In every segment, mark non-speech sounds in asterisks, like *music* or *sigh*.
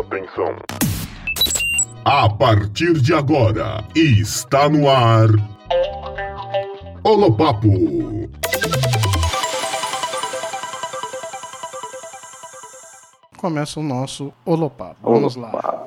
Atenção. A partir de agora, está no ar. Holopapo. Começa o nosso Holopapo. Vamos lá.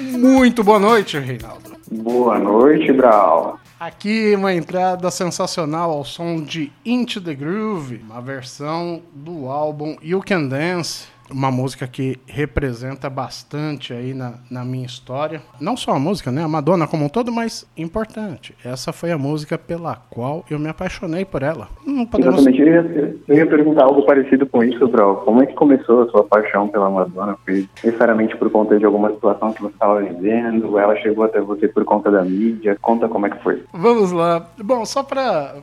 Muito boa noite, Reinaldo. Boa noite, Brau. Aqui uma entrada sensacional ao som de Into the Groove, uma versão do álbum You Can Dance, uma música que representa bastante aí na, na minha história. Não só a música, né? A Madonna como um todo, mas importante. Essa foi a música pela qual eu me apaixonei por ela. Não podemos... Exatamente, eu ia, eu ia perguntar algo parecido com isso, Brau. Como é que começou a sua paixão pela Madonna? Foi necessariamente por conta de alguma situação que você estava vivendo? Ela chegou até você por conta da mídia? Conta como é que foi. Vamos lá. Bom, só para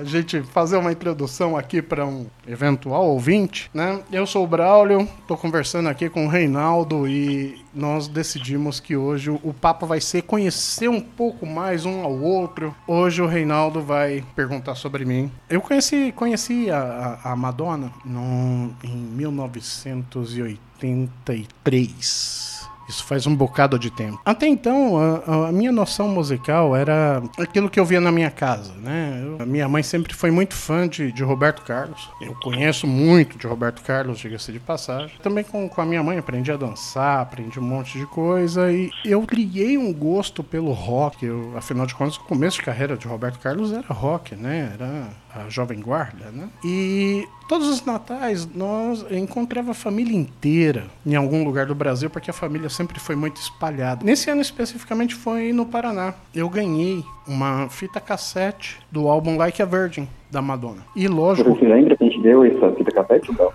a gente fazer uma introdução aqui para um eventual ouvinte, né? Eu sou o Braulio, tô conversando aqui com o Reinaldo e nós decidimos que hoje o papo vai ser conhecer um pouco mais um ao outro. Hoje o Reinaldo vai perguntar sobre mim. Eu conheci, conheci a, a a Madonna no, em 1983. Isso faz um bocado de tempo. Até então, a, a minha noção musical era aquilo que eu via na minha casa, né? Eu- a minha mãe sempre foi muito fã de, de Roberto Carlos. Eu conheço muito de Roberto Carlos, diga-se de passagem. Também com, com a minha mãe aprendi a dançar, aprendi um monte de coisa e eu criei um gosto pelo rock. Eu, afinal de contas, o começo de carreira de Roberto Carlos era rock, né? Era a Jovem Guarda, né? E todos os natais nós encontrava a família inteira em algum lugar do Brasil, porque a família sempre foi muito espalhada. Nesse ano especificamente foi no Paraná. Eu ganhei uma fita cassete do álbum Like a Virgin da Madonna. E lógico, Você lembra que a gente deu essa fita cassete, Brau?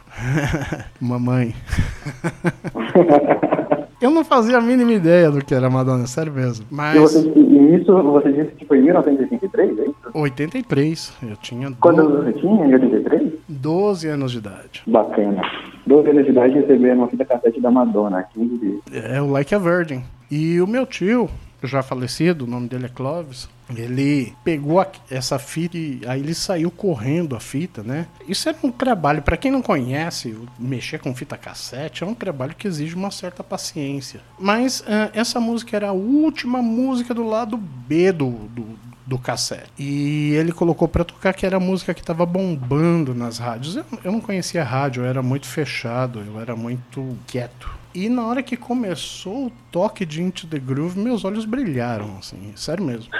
*laughs* mamãe. *laughs* Eu não fazia a mínima ideia do que era Madonna, sério mesmo. E, Mas você, e isso você disse que foi em 1983, é isso? 83, eu tinha Quantos do- anos você tinha em 83? 12 anos de idade. Bacana. 12 anos de idade receberam uma fita cassete da Madonna, 15 dias. É o Like a Virgin. E o meu tio, já falecido, o nome dele é Clovis, ele pegou a- essa fita e aí ele saiu correndo a fita, né? Isso era um trabalho, para quem não conhece, mexer com fita cassete é um trabalho que exige uma certa paciência. Mas ah, essa música era a última música do lado B do, do, do cassete. E ele colocou pra tocar que era a música que tava bombando nas rádios. Eu, eu não conhecia rádio, eu era muito fechado, eu era muito quieto. E na hora que começou o toque de Into the Groove, meus olhos brilharam, assim, sério mesmo.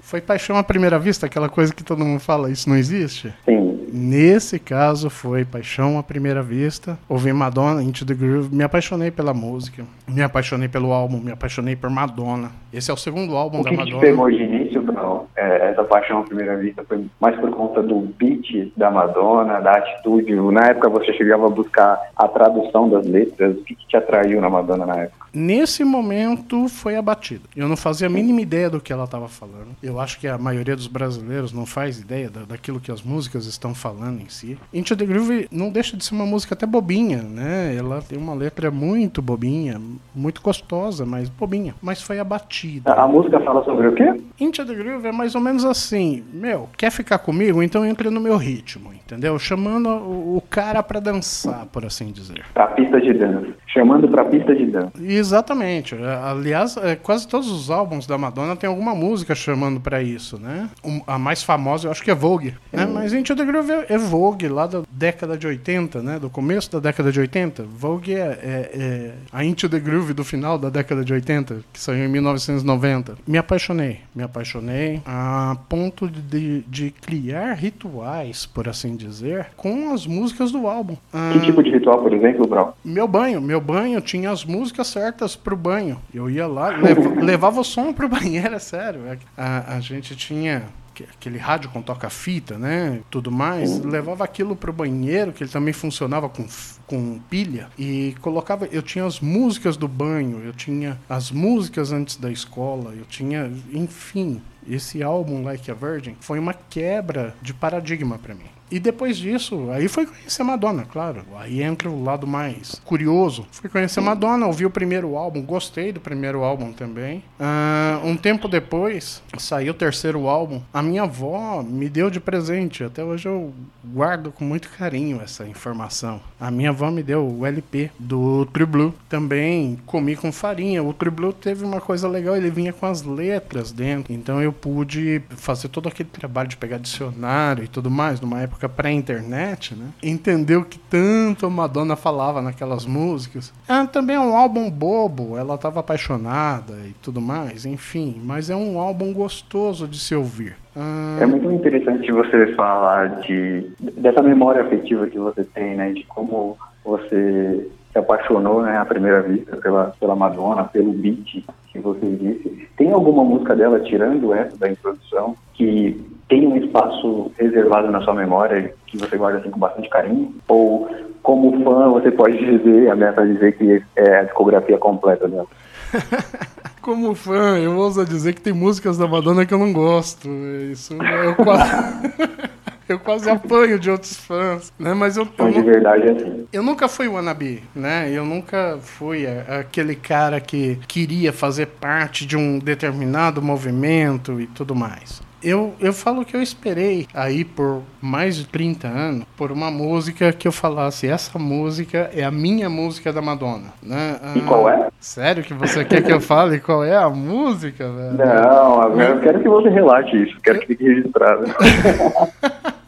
Foi paixão à primeira vista, aquela coisa que todo mundo fala, isso não existe? Sim. Nesse caso foi paixão à primeira vista. Ouvi Madonna, Into the Groove, me apaixonei pela música, me apaixonei pelo álbum, me apaixonei por Madonna. Esse é o segundo álbum O da que, que te Madonna. pegou de início, Brau? É, essa paixão à primeira vista foi mais por conta do beat da Madonna, da atitude? Na época você chegava a buscar a tradução das letras. O que, que te atraiu na Madonna na época? Nesse momento foi a batida. Eu não fazia a mínima ideia do que ela estava falando. Eu acho que a maioria dos brasileiros não faz ideia da- daquilo que as músicas estão falando em si. Into the Groove não deixa de ser uma música até bobinha, né? Ela tem uma letra muito bobinha, muito gostosa, mas bobinha. Mas foi a batida. A, a música fala sobre o quê? Into the Groove é mais ou menos assim, meu, quer ficar comigo? Então entre no meu ritmo, entendeu? Chamando o, o cara pra dançar, por assim dizer. Pra pista de dança. Chamando pra pista de dança. Exatamente. É, Aliás, é, quase todos os álbuns da Madonna tem alguma música chamando pra isso, né? A mais famosa eu acho que é Vogue, né? Mas Into the Groove é, é Vogue, lá da década de 80, né? Do começo da década de 80. Vogue é, é- é a Into the Groove do final da década de 80, que saiu em 1990. Me apaixonei, me apaixonei a ponto de, de criar rituais, por assim dizer, com as músicas do álbum. Ah, Que tipo de ritual, por exemplo, Brau? meu banho, meu banho tinha as músicas certas pro banho. Eu ia lá, lev- *laughs* levava o som pro banheiro, *laughs* é sério. A, a gente tinha que- aquele rádio com toca-fita, né? Tudo mais. Levava aquilo pro banheiro, que ele também funcionava com, com pilha. E colocava. Eu tinha as músicas do banho, eu tinha as músicas antes da escola, eu tinha. Enfim. Esse álbum, Like a Virgin, foi uma quebra de paradigma pra mim. E depois disso, aí foi conhecer Madonna, claro. Aí entra o lado mais curioso. Fui conhecer Madonna, ouvi o primeiro álbum, gostei do primeiro álbum também. Ah, um tempo depois, saiu o terceiro álbum. A minha avó me deu de presente. Até hoje eu guardo com muito carinho essa informação. A minha avó me deu o LP do True Blue. Também comi com farinha. O True Blue teve uma coisa legal, ele vinha com as letras dentro. Então eu pude fazer todo aquele trabalho de pegar dicionário e tudo mais, numa época pré-internet, né? Entender o que tanto a Madonna falava naquelas músicas. É, também é um álbum bobo, ela estava apaixonada e tudo mais, enfim. Mas é um álbum gostoso de se ouvir. É muito interessante você falar de dessa memória afetiva que você tem, né? De como você se apaixonou, né, à primeira vista pela, pela Madonna, pelo beat que você disse. Tem alguma música dela, tirando essa da introdução, que tem um espaço reservado na sua memória que você guarda assim com bastante carinho? Ou, como fã, você pode dizer, ameaça dizer que é a discografia completa dela? *laughs* Como fã, eu ouso dizer que tem músicas da Madonna que eu não gosto. Isso eu quase, *laughs* eu quase apanho de outros fãs, né? Mas eu, eu, de verdade é assim. eu nunca fui wannabe, né? Eu nunca fui aquele cara que queria fazer parte de um determinado movimento e tudo mais eu, eu falo que eu esperei aí por mais de 30 anos por uma música que eu falasse, essa música é a minha música da Madonna, né? E qual é? Sério que você quer que eu fale qual é a música, velho? Não, eu quero que você relate isso, quero que fique registrado. *laughs*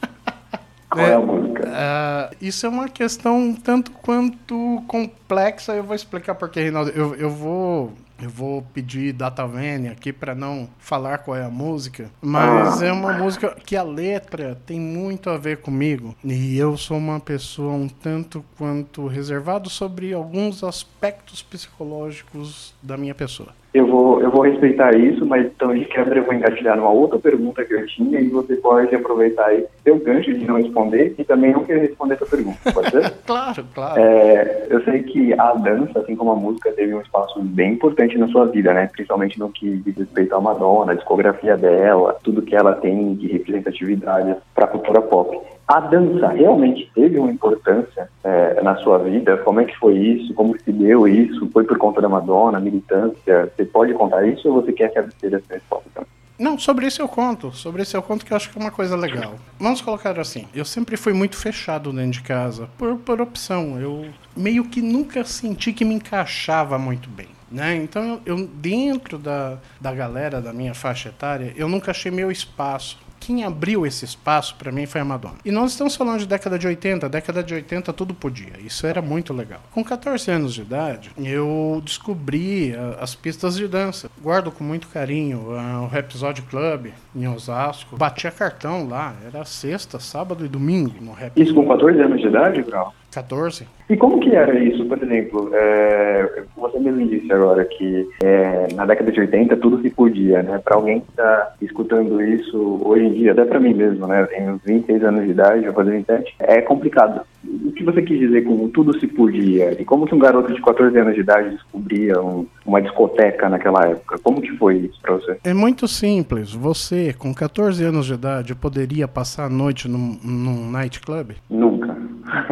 Qual é, é a música? Uh, isso é uma questão tanto quanto complexa. Eu vou explicar porque, Reinaldo. Eu, eu vou eu vou pedir Datavene aqui para não falar qual é a música, mas é uma música que a letra tem muito a ver comigo. E eu sou uma pessoa um tanto quanto reservado sobre alguns aspectos psicológicos da minha pessoa. Eu vou, eu vou respeitar isso, mas então de quebra eu vou engatilhar numa outra pergunta que eu tinha e você pode aproveitar aí seu gancho de não responder e também não querer responder essa pergunta, pode ser? *laughs* claro, claro. É, eu sei que a dança, assim como a música, teve um espaço bem importante na sua vida, né? Principalmente no que diz respeito à Madonna, a discografia dela, tudo que ela tem de representatividade para a cultura pop. A dança realmente teve uma importância é, na sua vida? Como é que foi isso? Como se deu isso? Foi por conta da Madonna, militância? Você pode contar isso ou você quer que a essa resposta? Não, sobre isso eu conto. Sobre isso eu conto que eu acho que é uma coisa legal. Vamos colocar assim. Eu sempre fui muito fechado dentro de casa, por, por opção. Eu meio que nunca senti que me encaixava muito bem. Né? Então, eu, dentro da, da galera da minha faixa etária, eu nunca achei meu espaço quem abriu esse espaço para mim foi a Madonna. E nós estamos falando de década de 80, década de 80 tudo podia. Isso era muito legal. Com 14 anos de idade, eu descobri uh, as pistas de dança. Guardo com muito carinho uh, o Rhapsody Club em Osasco. Batia cartão lá, era sexta, sábado e domingo no Rap. Isso com 14 anos de idade, Grau? 14. E como que era isso, por exemplo? É, você mesmo disse agora que é, na década de 80 tudo se podia, né? Para alguém que está escutando isso hoje em dia, até para mim mesmo, né? Eu tenho 26 anos de idade, vou fazer 27, é complicado. O que você quis dizer com tudo se podia? E como que um garoto de 14 anos de idade descobria um, uma discoteca naquela época? Como que foi isso para você? É muito simples. Você, com 14 anos de idade, poderia passar a noite num, num nightclub? Nunca.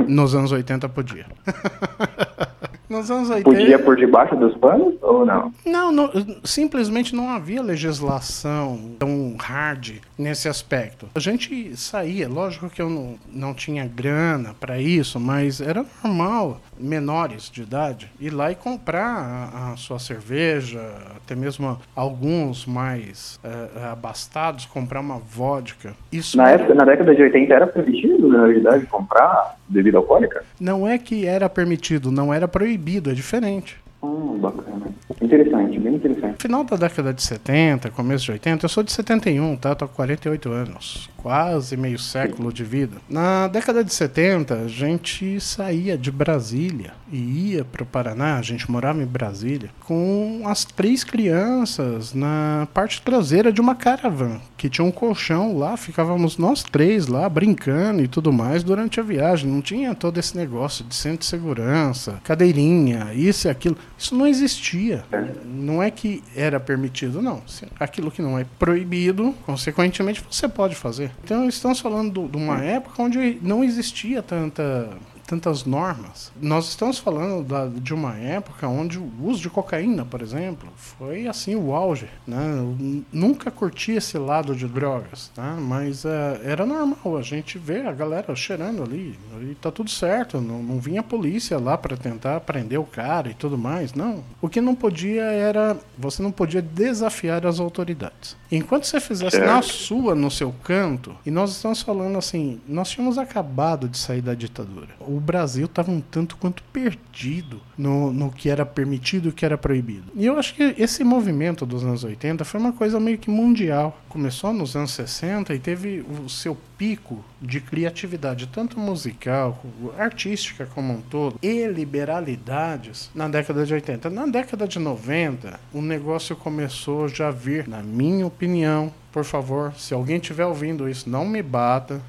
Nos anos 80 podia. *laughs* Nos anos 80. Podia por debaixo dos panos ou não? Não, não, simplesmente não havia legislação tão hard nesse aspecto. A gente saía, lógico que eu não, não tinha grana para isso, mas era normal, menores de idade, ir lá e comprar a, a sua cerveja, até mesmo alguns mais uh, abastados, comprar uma vodka. Isso na, época, na década de 80 era permitido, na realidade, comprar bebida alcoólica? Não é que era permitido, não era proibido, é diferente. Hum, bacana. Interessante, bem interessante. Final da década de 70, começo de 80, eu sou de 71, tá? Tô com 48 anos. Quase meio século de vida. Na década de 70, a gente saía de Brasília e ia pro Paraná, a gente morava em Brasília, com as três crianças na parte traseira de uma caravan, que tinha um colchão lá, ficávamos nós três lá brincando e tudo mais durante a viagem. Não tinha todo esse negócio de centro de segurança, cadeirinha, isso e aquilo. Isso não existia. Não é que era permitido, não. Aquilo que não é proibido, consequentemente, você pode fazer. Então, estamos falando de uma época onde não existia tanta tantas normas. Nós estamos falando da, de uma época onde o uso de cocaína, por exemplo, foi assim o auge. Né? Eu nunca curti esse lado de drogas, tá? mas uh, era normal a gente ver a galera cheirando ali e tá tudo certo. Não, não vinha a polícia lá para tentar prender o cara e tudo mais. Não. O que não podia era. Você não podia desafiar as autoridades. Enquanto você fizesse certo. na sua, no seu canto, e nós estamos falando assim, nós tínhamos acabado de sair da ditadura. O Brasil estava um tanto quanto perdido no, no que era permitido e o que era proibido. E eu acho que esse movimento dos anos 80 foi uma coisa meio que mundial. Começou nos anos 60 e teve o seu pico de criatividade, tanto musical, artística como um todo, e liberalidades na década de 80. Na década de 90, o negócio começou já a vir, na minha opinião, por favor, se alguém estiver ouvindo isso, não me bata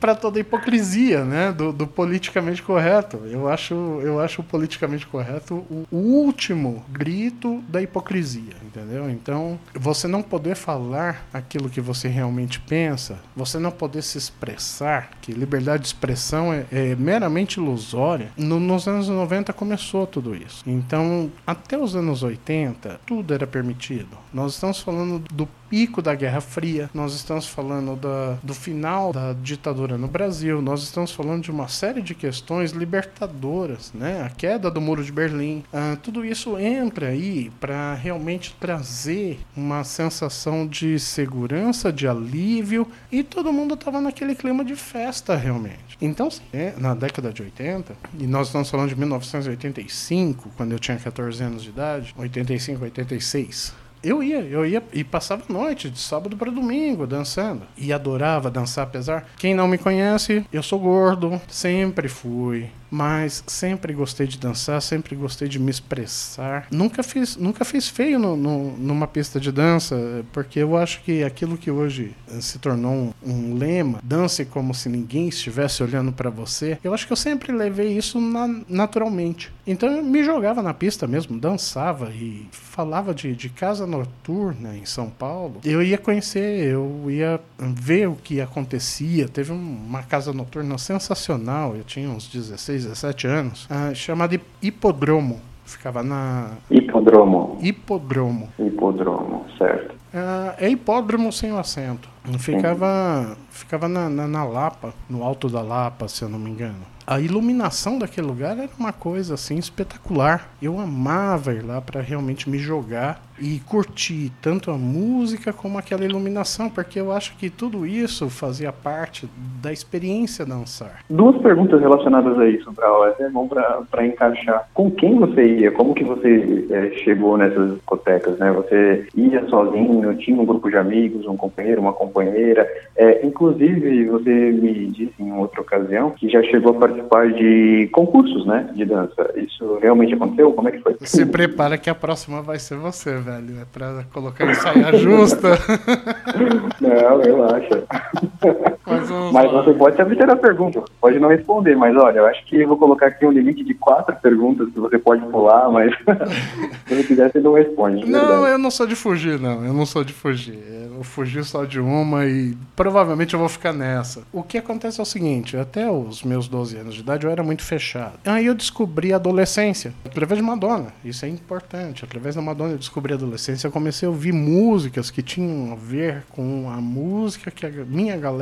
para toda a hipocrisia, né, do, do, politicamente correto. Eu acho, eu acho o politicamente correto o, último grito da hipocrisia, entendeu? Então, você não poder falar aquilo que você realmente pensa, você não poder se expressar, que liberdade de expressão é, é meramente ilusória. No, nos anos 90 começou tudo isso. Então, até os anos 80, tudo era permitido. Nós estamos falando do pico da Guerra Fria, nós estamos falando da, do final da ditadura no Brasil, nós estamos falando de uma série de questões libertadoras, né? A queda do Muro de Berlim. Ah, tudo isso entra aí para realmente trazer uma sensação de segurança, de alívio, e todo mundo estava naquele clima de festa realmente. Então, é, na década de 80, e nós estamos falando de 1985, quando eu tinha 14 anos de idade, 85, 86 eu ia, eu ia e passava noite, de sábado para domingo, dançando. E adorava dançar, apesar. Quem não me conhece, eu sou gordo, sempre fui mas sempre gostei de dançar, sempre gostei de me expressar. Nunca fiz, nunca fiz feio no, no, numa pista de dança, porque eu acho que aquilo que hoje eh, se tornou um, um lema, dance como se ninguém estivesse olhando para você, eu acho que eu sempre levei isso na, naturalmente. Então eu me jogava na pista mesmo, dançava e falava de, de casa noturna em São Paulo. Eu ia conhecer, eu ia ver o que acontecia. Teve uma casa noturna sensacional, eu tinha uns 16, 17 anos, uh, chamada Hipodromo. Ficava na. Hipodromo. Hipodromo. Hipodromo, certo. Uh, é hipódromo sem o acento. Ficava, ficava na, na, na Lapa, no alto da Lapa, se eu não me engano a iluminação daquele lugar era uma coisa assim espetacular. Eu amava ir lá para realmente me jogar e curtir tanto a música como aquela iluminação, porque eu acho que tudo isso fazia parte da experiência dançar. Duas perguntas relacionadas a isso, Brau, é bom para encaixar. Com quem você ia? Como que você é, chegou nessas discotecas? Né? Você ia sozinho? Tinha um grupo de amigos, um companheiro, uma companheira? É, inclusive, você me disse em outra ocasião que já chegou a participar de concursos, né, de dança. Isso realmente aconteceu? Como é que foi? Se prepara que a próxima vai ser você, velho. É pra colocar em saia justa. *laughs* Não, relaxa. Mas, mas você pode se abster da pergunta, pode não responder, mas olha, eu acho que eu vou colocar aqui um limite de quatro perguntas que você pode pular, mas *laughs* se você quiser, você não responde. Não, verdade. eu não sou de fugir, não. Eu não sou de fugir. Eu fugi só de uma e provavelmente eu vou ficar nessa. O que acontece é o seguinte, até os meus 12 anos de idade eu era muito fechado. Aí eu descobri a adolescência, através de Madonna. Isso é importante. Através da Madonna eu descobri a adolescência. Eu comecei a ouvir músicas que tinham a ver com a música que a minha galera,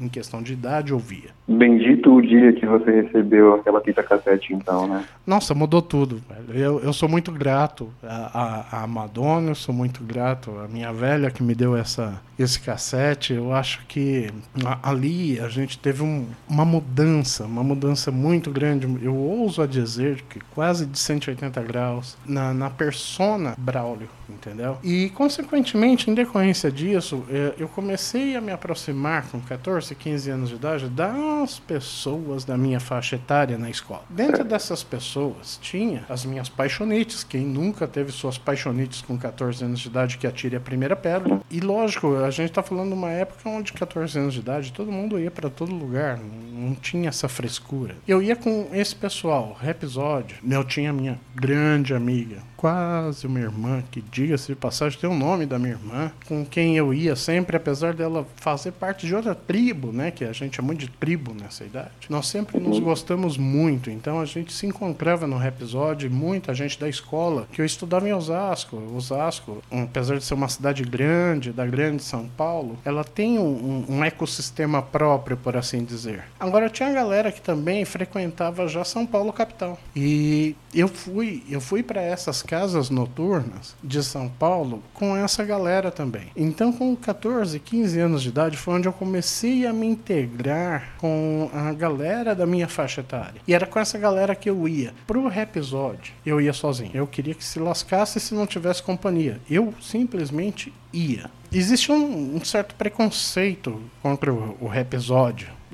em questão de idade, ouvia. Bendito o dia que você recebeu aquela fita cassete, então, né? Nossa, mudou tudo. Eu, eu sou muito grato à, à Madonna, eu sou muito grato à minha velha que me deu essa, esse cassete. Eu acho que ali a gente teve um, uma mudança, uma mudança muito grande. Eu ouso a dizer que quase de 180 graus na, na persona Braulio, entendeu? E, consequentemente, em decorrência disso, é, eu comecei a me aproximar com 14, 15 anos de idade da as pessoas da minha faixa etária na escola. Dentro dessas pessoas tinha as minhas paixonites, quem nunca teve suas paixonites com 14 anos de idade que atire a primeira pedra. E lógico, a gente está falando de uma época onde 14 anos de idade todo mundo ia para todo lugar, não tinha essa frescura. Eu ia com esse pessoal, episódio, eu tinha minha grande amiga, quase uma irmã, que diga-se de passagem, tem o nome da minha irmã, com quem eu ia sempre, apesar dela fazer parte de outra tribo, né? Que a gente é muito de tribo nessa idade. Nós sempre nos gostamos muito, então a gente se encontrava no episódio, muita gente da escola, que eu estudava em Osasco. Osasco, apesar de ser uma cidade grande, da grande São Paulo, ela tem um, um ecossistema próprio, por assim dizer. Agora tinha galera que também frequentava já São Paulo capital. E eu fui, eu fui para essas casas noturnas de São Paulo com essa galera também. Então, com 14, 15 anos de idade, foi onde eu comecei a me integrar com a galera da minha faixa etária. E era com essa galera que eu ia. Pro episódio, eu ia sozinho. Eu queria que se lascasse se não tivesse companhia. Eu simplesmente ia. Existe um, um certo preconceito contra o, o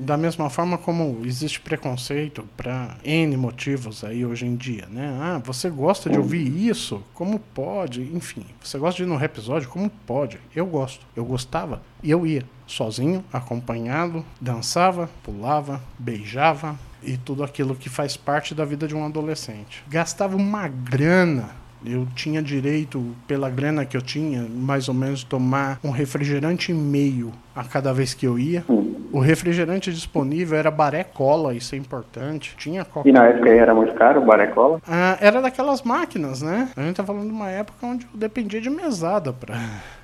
da mesma forma como existe preconceito para N motivos aí hoje em dia, né? Ah, você gosta de ouvir isso? Como pode? Enfim, você gosta de ir no episódio? Como pode? Eu gosto. Eu gostava e eu ia sozinho, acompanhado, dançava, pulava, beijava e tudo aquilo que faz parte da vida de um adolescente. Gastava uma grana eu tinha direito, pela grana que eu tinha, mais ou menos tomar um refrigerante e meio a cada vez que eu ia. O refrigerante disponível era baré cola, isso é importante. Tinha coca. E na época era muito caro o baré cola? Ah, era daquelas máquinas, né? A gente tá falando de uma época onde eu dependia de mesada pra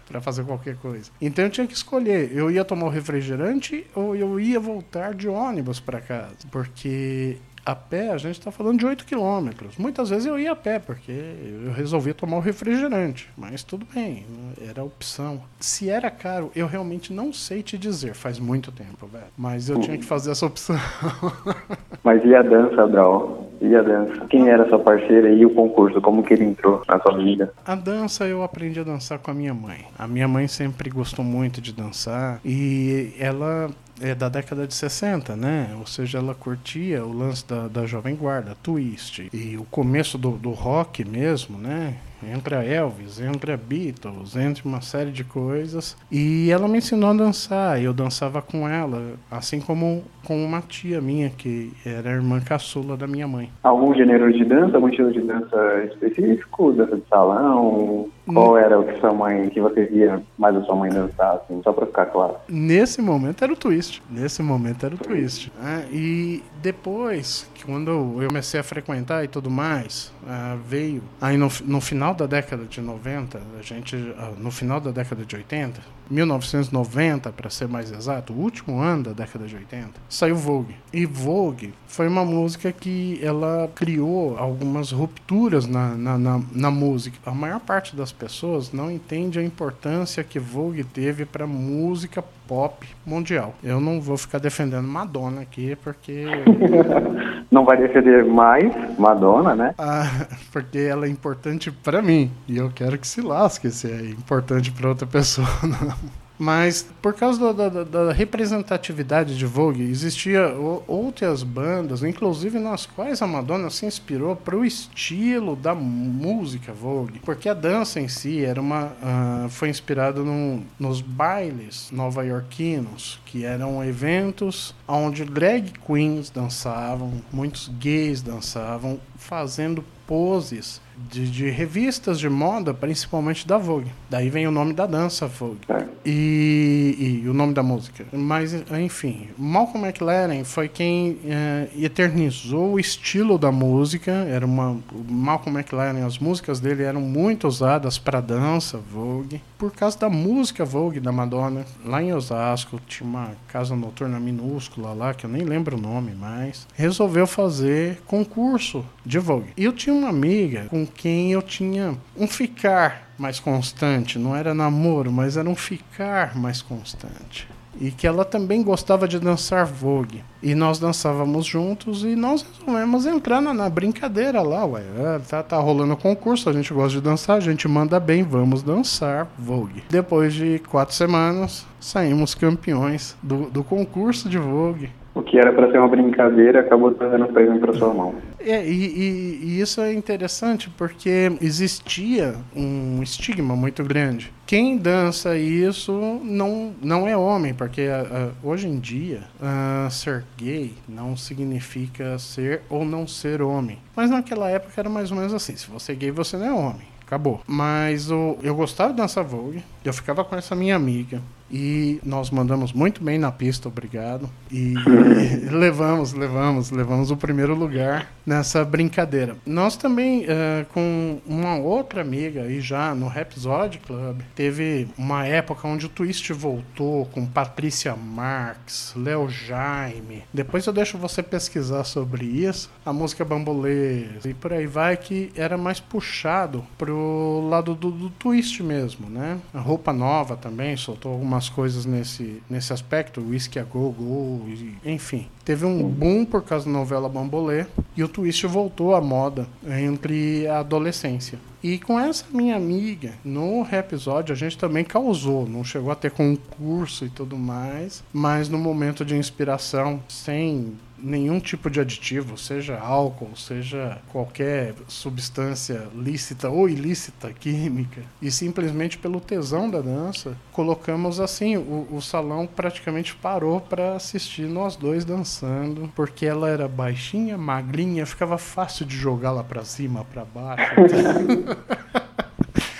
para fazer qualquer coisa. Então eu tinha que escolher, eu ia tomar o refrigerante ou eu ia voltar de ônibus para casa, porque a pé, a gente está falando de 8 quilômetros. Muitas vezes eu ia a pé, porque eu resolvia tomar o refrigerante. Mas tudo bem, era opção. Se era caro, eu realmente não sei te dizer. Faz muito tempo, velho. Mas eu tinha que fazer essa opção. *laughs* Mas e a dança, Brau? E a dança? Quem era sua parceira e o concurso? Como que ele entrou na sua vida? A dança eu aprendi a dançar com a minha mãe. A minha mãe sempre gostou muito de dançar e ela é da década de 60, né? Ou seja, ela curtia o lance da, da Jovem Guarda, Twist, e o começo do, do rock mesmo, né? Entra Elvis, entra Beatles, entre uma série de coisas. E ela me ensinou a dançar, eu dançava com ela, assim como com uma tia minha, que era irmã caçula da minha mãe. Algum gênero de dança, algum estilo de dança específico? Dança de salão? Qual era o que sua mãe, que você via mais a sua mãe dançar, assim, só pra ficar claro? Nesse momento era o twist. Nesse momento era o twist. Ah, e depois, quando eu comecei a frequentar e tudo mais, ah, veio. Aí no, no final da década de 90, a gente. Ah, no final da década de 80, 1990 para ser mais exato, o último ano da década de 80, saiu Vogue. E Vogue foi uma música que ela criou algumas rupturas na, na, na, na música. A maior parte das pessoas não entende a importância que Vogue teve para música pop mundial. Eu não vou ficar defendendo Madonna aqui porque *laughs* não vai defender mais Madonna, né? Ah, *laughs* porque ela é importante para mim e eu quero que se lasque se é importante para outra pessoa. *laughs* Não. Mas por causa da, da, da, representatividade de Vogue, existia outras bandas, inclusive nas quais a Madonna se inspirou para o estilo da música Vogue, porque a dança em si era uma uh, foi inspirada no, nos bailes nova-iorquinos, que eram eventos onde drag queens dançavam, muitos gays dançavam, fazendo poses de, de, revistas de moda, principalmente da Vogue. Daí vem o nome da dança Vogue. É. E, e, o nome da música. Mas, enfim, Malcolm McLaren foi quem é, eternizou o estilo da música. Era uma. Malcolm McLaren, as músicas dele eram muito usadas para dança Vogue. Por causa da música Vogue da Madonna, lá em Osasco, tinha uma casa noturna minúscula lá, que eu nem lembro o nome mais. Resolveu fazer concurso de Vogue. E eu tinha uma amiga com quem eu tinha um ficar mais constante. Não era namoro, mas era um ficar mais constante. E que ela também gostava de dançar vogue. E nós dançávamos juntos e nós resolvemos entrar na, na brincadeira lá, ué. É, tá, tá rolando concurso, a gente gosta de dançar, a gente manda bem, vamos dançar vogue. Depois de quatro semanas, saímos campeões do, do concurso de vogue. O que era para ser uma brincadeira acabou trazendo prêmio para sua mão. É, e, e, e, isso é interessante porque existia um estigma muito grande. Quem dança isso não, não é homem, porque uh, hoje em dia uh, ser gay não significa ser ou não ser homem. Mas naquela época era mais ou menos assim: se você é gay, você não é homem. Acabou. Mas o, eu gostava de dançar Vogue, eu ficava com essa minha amiga. E nós mandamos muito bem na pista, obrigado. E *laughs* levamos, levamos, levamos o primeiro lugar nessa brincadeira. Nós também, uh, com uma outra amiga aí já no Rhapsody Club, teve uma época onde o Twist voltou com Patrícia Marx, Léo Jaime. Depois eu deixo você pesquisar sobre isso. A música Bambolê e por aí vai, que era mais puxado pro lado do, do Twist mesmo, né? Roupa nova também soltou alguma algumas coisas nesse, nesse aspecto, Whisky a Go Go, enfim. Teve um boom por causa da novela Bambolê e o twist voltou à moda entre a adolescência. E com essa minha amiga, no episódio a gente também causou, não chegou a ter concurso e tudo mais, mas no momento de inspiração, sem nenhum tipo de aditivo, seja álcool, seja qualquer substância lícita ou ilícita, química, e simplesmente pelo tesão da dança, colocamos assim, o, o salão praticamente parou para assistir nós dois dançando, porque ela era baixinha, magrinha, ficava fácil de jogá-la para cima, para baixo. *laughs*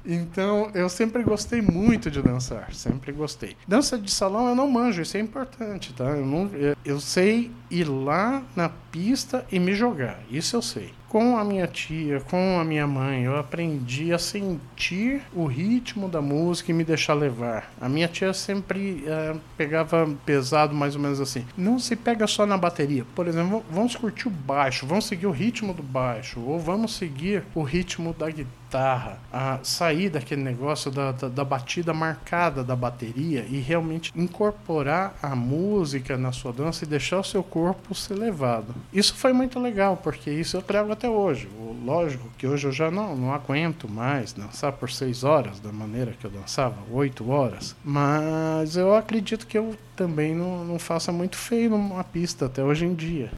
Então, eu sempre gostei muito de dançar, sempre gostei. Dança de salão eu não manjo, isso é importante, tá? Eu, não, eu, sei ir lá na pista e me jogar, isso eu sei com a minha tia, com a minha mãe, eu aprendi a sentir o ritmo da música e me deixar levar. A minha tia sempre uh, pegava pesado, mais ou menos assim. Não se pega só na bateria. Por exemplo, vamos curtir o baixo, vamos seguir o ritmo do baixo, ou vamos seguir o ritmo da guitarra. A sair daquele negócio da, da, da batida marcada da bateria e realmente incorporar a música na sua dança e deixar o seu corpo ser levado. Isso foi muito legal, porque isso eu trago até hoje. Lógico que hoje eu já não, não aguento mais dançar por seis horas da maneira que eu dançava, oito horas. Mas eu acredito que eu também não, não faça muito feio numa pista até hoje em dia.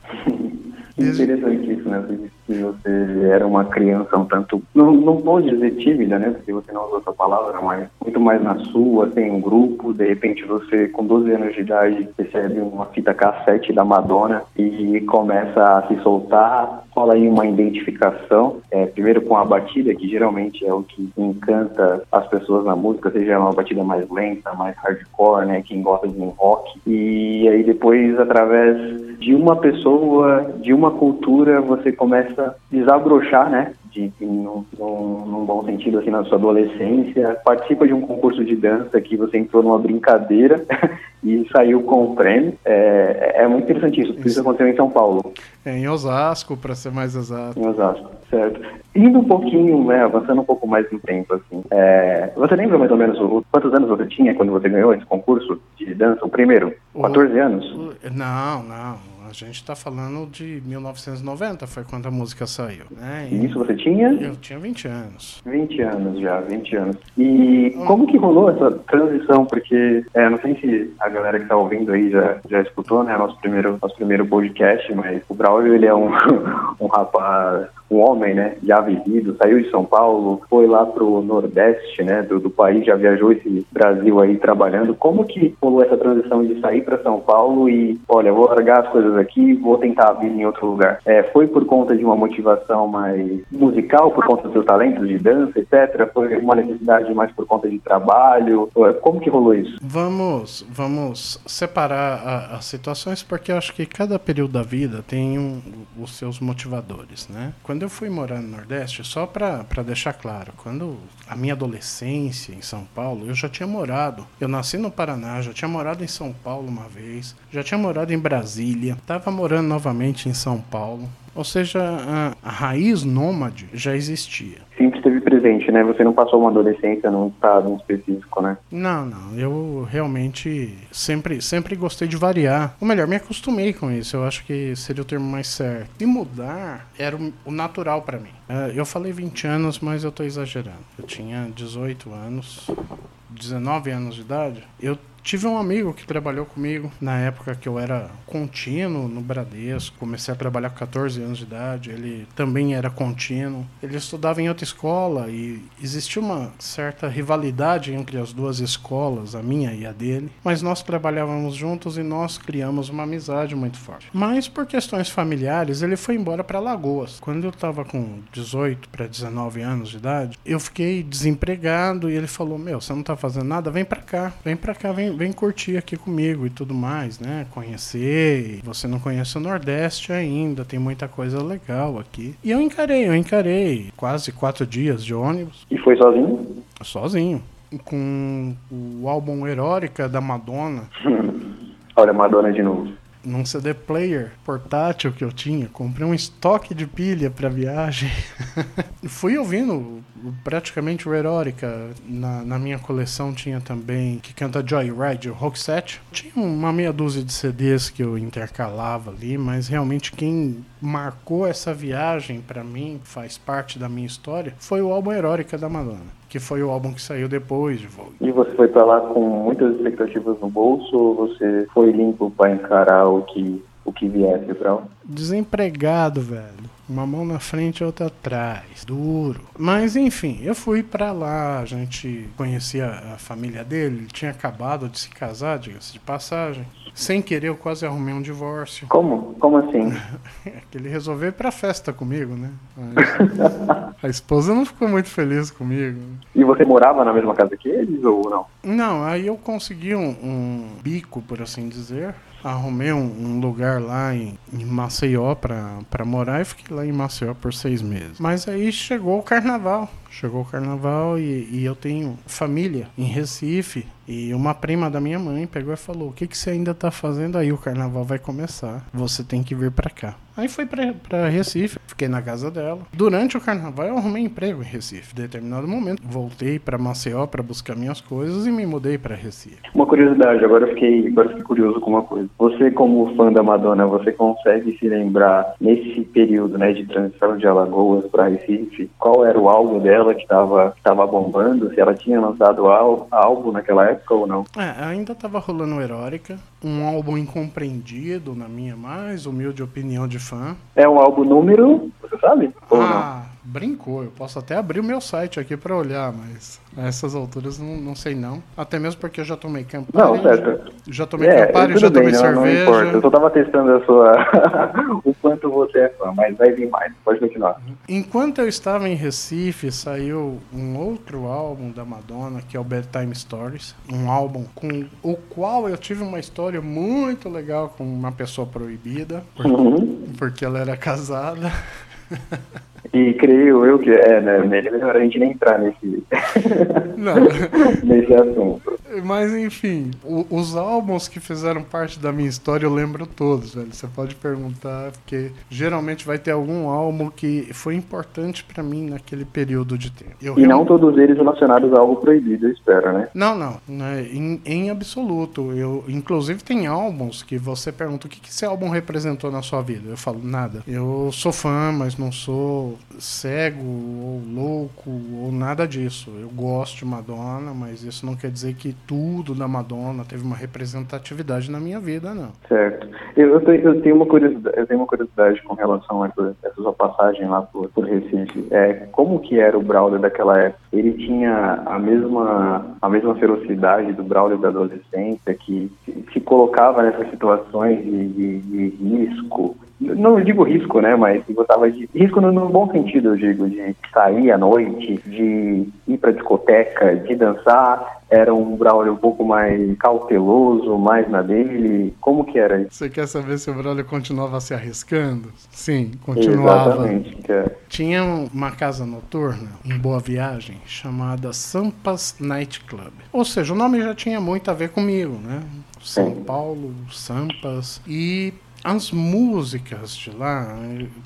Desde... Interessante isso, né? que você era uma criança um tanto, não, não vou dizer tímida, né, porque você não usou essa palavra, mas muito mais na sua, tem um grupo, de repente você com 12 anos de idade recebe uma fita cassete da Madonna e começa a se soltar, rola aí uma identificação, é, primeiro com a batida, que geralmente é o que encanta as pessoas na música, seja uma batida mais lenta, mais hardcore, né, quem gosta de um rock, e aí depois através de uma pessoa, de uma cultura, você começa a desabrochar, né? De, num, num, bom sentido, assim, na sua adolescência. Participa de um concurso de dança que você entrou numa brincadeira *laughs* e saiu com o prêmio. É, é muito interessante isso. Isso aconteceu em São Paulo. É, em Osasco, para ser mais exato. Em Osasco, certo. Indo um pouquinho, né, avançando um pouco mais no tempo, assim. É, você lembra mais ou menos o, quantos anos você tinha quando você ganhou esse concurso de dança? O primeiro? 14 o, anos? O, não, não. A gente está falando de 1990, foi quando a música saiu. Né? E isso você tinha? Eu tinha 20 anos. 20 anos já, 20 anos. E hum. como que rolou essa transição? Porque, é, não sei se a galera que está ouvindo aí já, já escutou, né, nosso primeiro, nosso primeiro podcast, mas o Braulio, ele é um, *laughs* um rapaz um homem, né, já vivido, saiu de São Paulo, foi lá pro Nordeste, né, do, do país, já viajou esse Brasil aí trabalhando. Como que rolou essa transição de sair para São Paulo e, olha, vou largar as coisas aqui, vou tentar vir em outro lugar? É, foi por conta de uma motivação mais musical, por conta dos seus talentos de dança, etc? Foi uma necessidade mais por conta de trabalho? Como que rolou isso? Vamos, vamos separar as situações porque eu acho que cada período da vida tem um, os seus motivadores, né? Quando eu fui morar no Nordeste, só para deixar claro, quando a minha adolescência em São Paulo, eu já tinha morado. Eu nasci no Paraná, já tinha morado em São Paulo uma vez, já tinha morado em Brasília, estava morando novamente em São Paulo. Ou seja, a, raiz nômade já existia. Sempre esteve presente, né? Você não passou uma adolescência num estado específico, né? Não, não. Eu realmente sempre, sempre gostei de variar. Ou melhor, me acostumei com isso. Eu acho que seria o termo mais certo. E mudar era o, natural para mim. Uh, eu falei 20 anos, mas eu tô exagerando. Eu tinha 18 anos, 19 anos de idade. Eu tive um amigo que trabalhou comigo na época que eu era contínuo no Bradesco. Comecei a trabalhar com 14 anos de idade. Ele também era contínuo. Ele estudava em outra escola e existia uma certa rivalidade entre as duas escolas, a minha e a dele. Mas nós trabalhávamos juntos e nós criamos uma amizade muito forte. Mas por questões familiares, ele foi embora para Lagoas. Quando eu estava com 18 para 19 anos de idade, eu fiquei desempregado e ele falou: Meu, você não tá fazendo nada? Vem para cá, vem para cá, vem, vem curtir aqui comigo e tudo mais, né? Conhecer. Você não conhece o Nordeste ainda, tem muita coisa legal aqui. E eu encarei, eu encarei quase quatro dias de ônibus. E foi sozinho? Sozinho. Com o álbum Heróica da Madonna. *laughs* Olha, Madonna de novo num CD player portátil que eu tinha, comprei um estoque de pilha para viagem. *laughs* fui ouvindo praticamente o Erótica. Na, na, minha coleção tinha também que canta Joyride, o Roxette. Tinha uma meia dúzia de CDs que eu intercalava ali, mas realmente quem marcou essa viagem para mim, faz parte da minha história, foi o álbum Erótica da Madonna que foi o álbum que saiu depois de Vogue. E você foi para lá com muitas expectativas no bolso ou você foi limpo para encarar o que o que viesse para Desempregado, velho. Uma mão na frente e outra atrás. Duro. Mas enfim, eu fui para lá, a gente conhecia a família dele, ele tinha acabado de se casar, diga-se de passagem. Sem querer, eu quase arrumei um divórcio. Como? Como assim? *laughs* que ele resolveu ir pra festa comigo, né? a esposa não ficou muito feliz comigo. E você morava na mesma casa que eles ou não? Não, aí eu consegui um, um bico, por assim dizer, arrumei um, um, lugar lá em, em Maceió para morar e fiquei lá em Maceió por seis meses. Mas aí chegou o carnaval. Chegou o carnaval e, e eu tenho família em Recife. E uma prima da minha mãe pegou e falou: O que, que você ainda tá fazendo aí? O carnaval vai começar. Você tem que vir para cá. Aí fui pra, pra Recife, fiquei na casa dela. Durante o carnaval eu arrumei emprego em Recife. Em determinado momento, voltei para Maceió para buscar minhas coisas e me mudei para Recife. Uma curiosidade, agora eu fiquei, agora eu fiquei curioso com uma coisa. Você, como fã da Madonna, você consegue se lembrar nesse período né, de transição de Alagoas para Recife, qual era o álbum dela que estava tava bombando? Se ela tinha lançado álbum naquela época ou não? É, ainda estava rolando Erórica, um álbum incompreendido, na minha mais humilde opinião de fã. É um álbum número, você sabe? ah, brincou. Eu posso até abrir o meu site aqui para olhar, mas a essas alturas não, não sei não. Até mesmo porque eu já tomei Campari. Não, certo. Já tomei é, Campari, já tomei bem, cerveja. Não, não importa. Eu só tava testando a sua *laughs* o quanto você é fã, mas vai vir mais. Pode continuar. Enquanto eu estava em Recife, saiu um outro álbum da Madonna, que é o Bedtime Stories, um álbum com o qual eu tive uma história muito legal com uma pessoa proibida, porque, uhum. porque ela era casada. *laughs* E creio eu que é, né? Melhor a gente nem entrar nesse, *laughs* *laughs* nesse assunto. Mas enfim, o, os álbuns que fizeram parte da minha história eu lembro todos, velho. Você pode perguntar, porque geralmente vai ter algum álbum que foi importante para mim naquele período de tempo. Eu e não todos eles relacionados a algo proibido, eu espero, né? Não, não. Né, em, em absoluto. Eu, inclusive, tem álbuns que você pergunta o que, que esse álbum representou na sua vida. Eu falo, nada. Eu sou fã, mas não sou cego ou louco ou nada disso. Eu gosto de Madonna, mas isso não quer dizer que tudo da Madonna teve uma representatividade na minha vida, não. Certo. Eu, eu, tenho, uma curiosidade, eu tenho uma curiosidade com relação a essa sua passagem lá por, por Recife. É, como que era o Braulio daquela época? Ele tinha a mesma, a mesma ferocidade do Braulio da adolescência, que se, se colocava nessas situações de, de, de risco, não digo risco, né, mas gostava de risco no, no, bom sentido, eu digo, de sair à noite, de ir para discoteca, de dançar. Era um Braulio um pouco mais cauteloso, mais na dele. Como que era isso? Você quer saber se o Braulio continuava se arriscando? Sim, continuava. Exatamente. É. Tinha uma casa noturna em Boa Viagem chamada Sampas Night Club. Ou seja, o nome já tinha muito a ver comigo, né? São Paulo, Sampas. E As músicas de lá,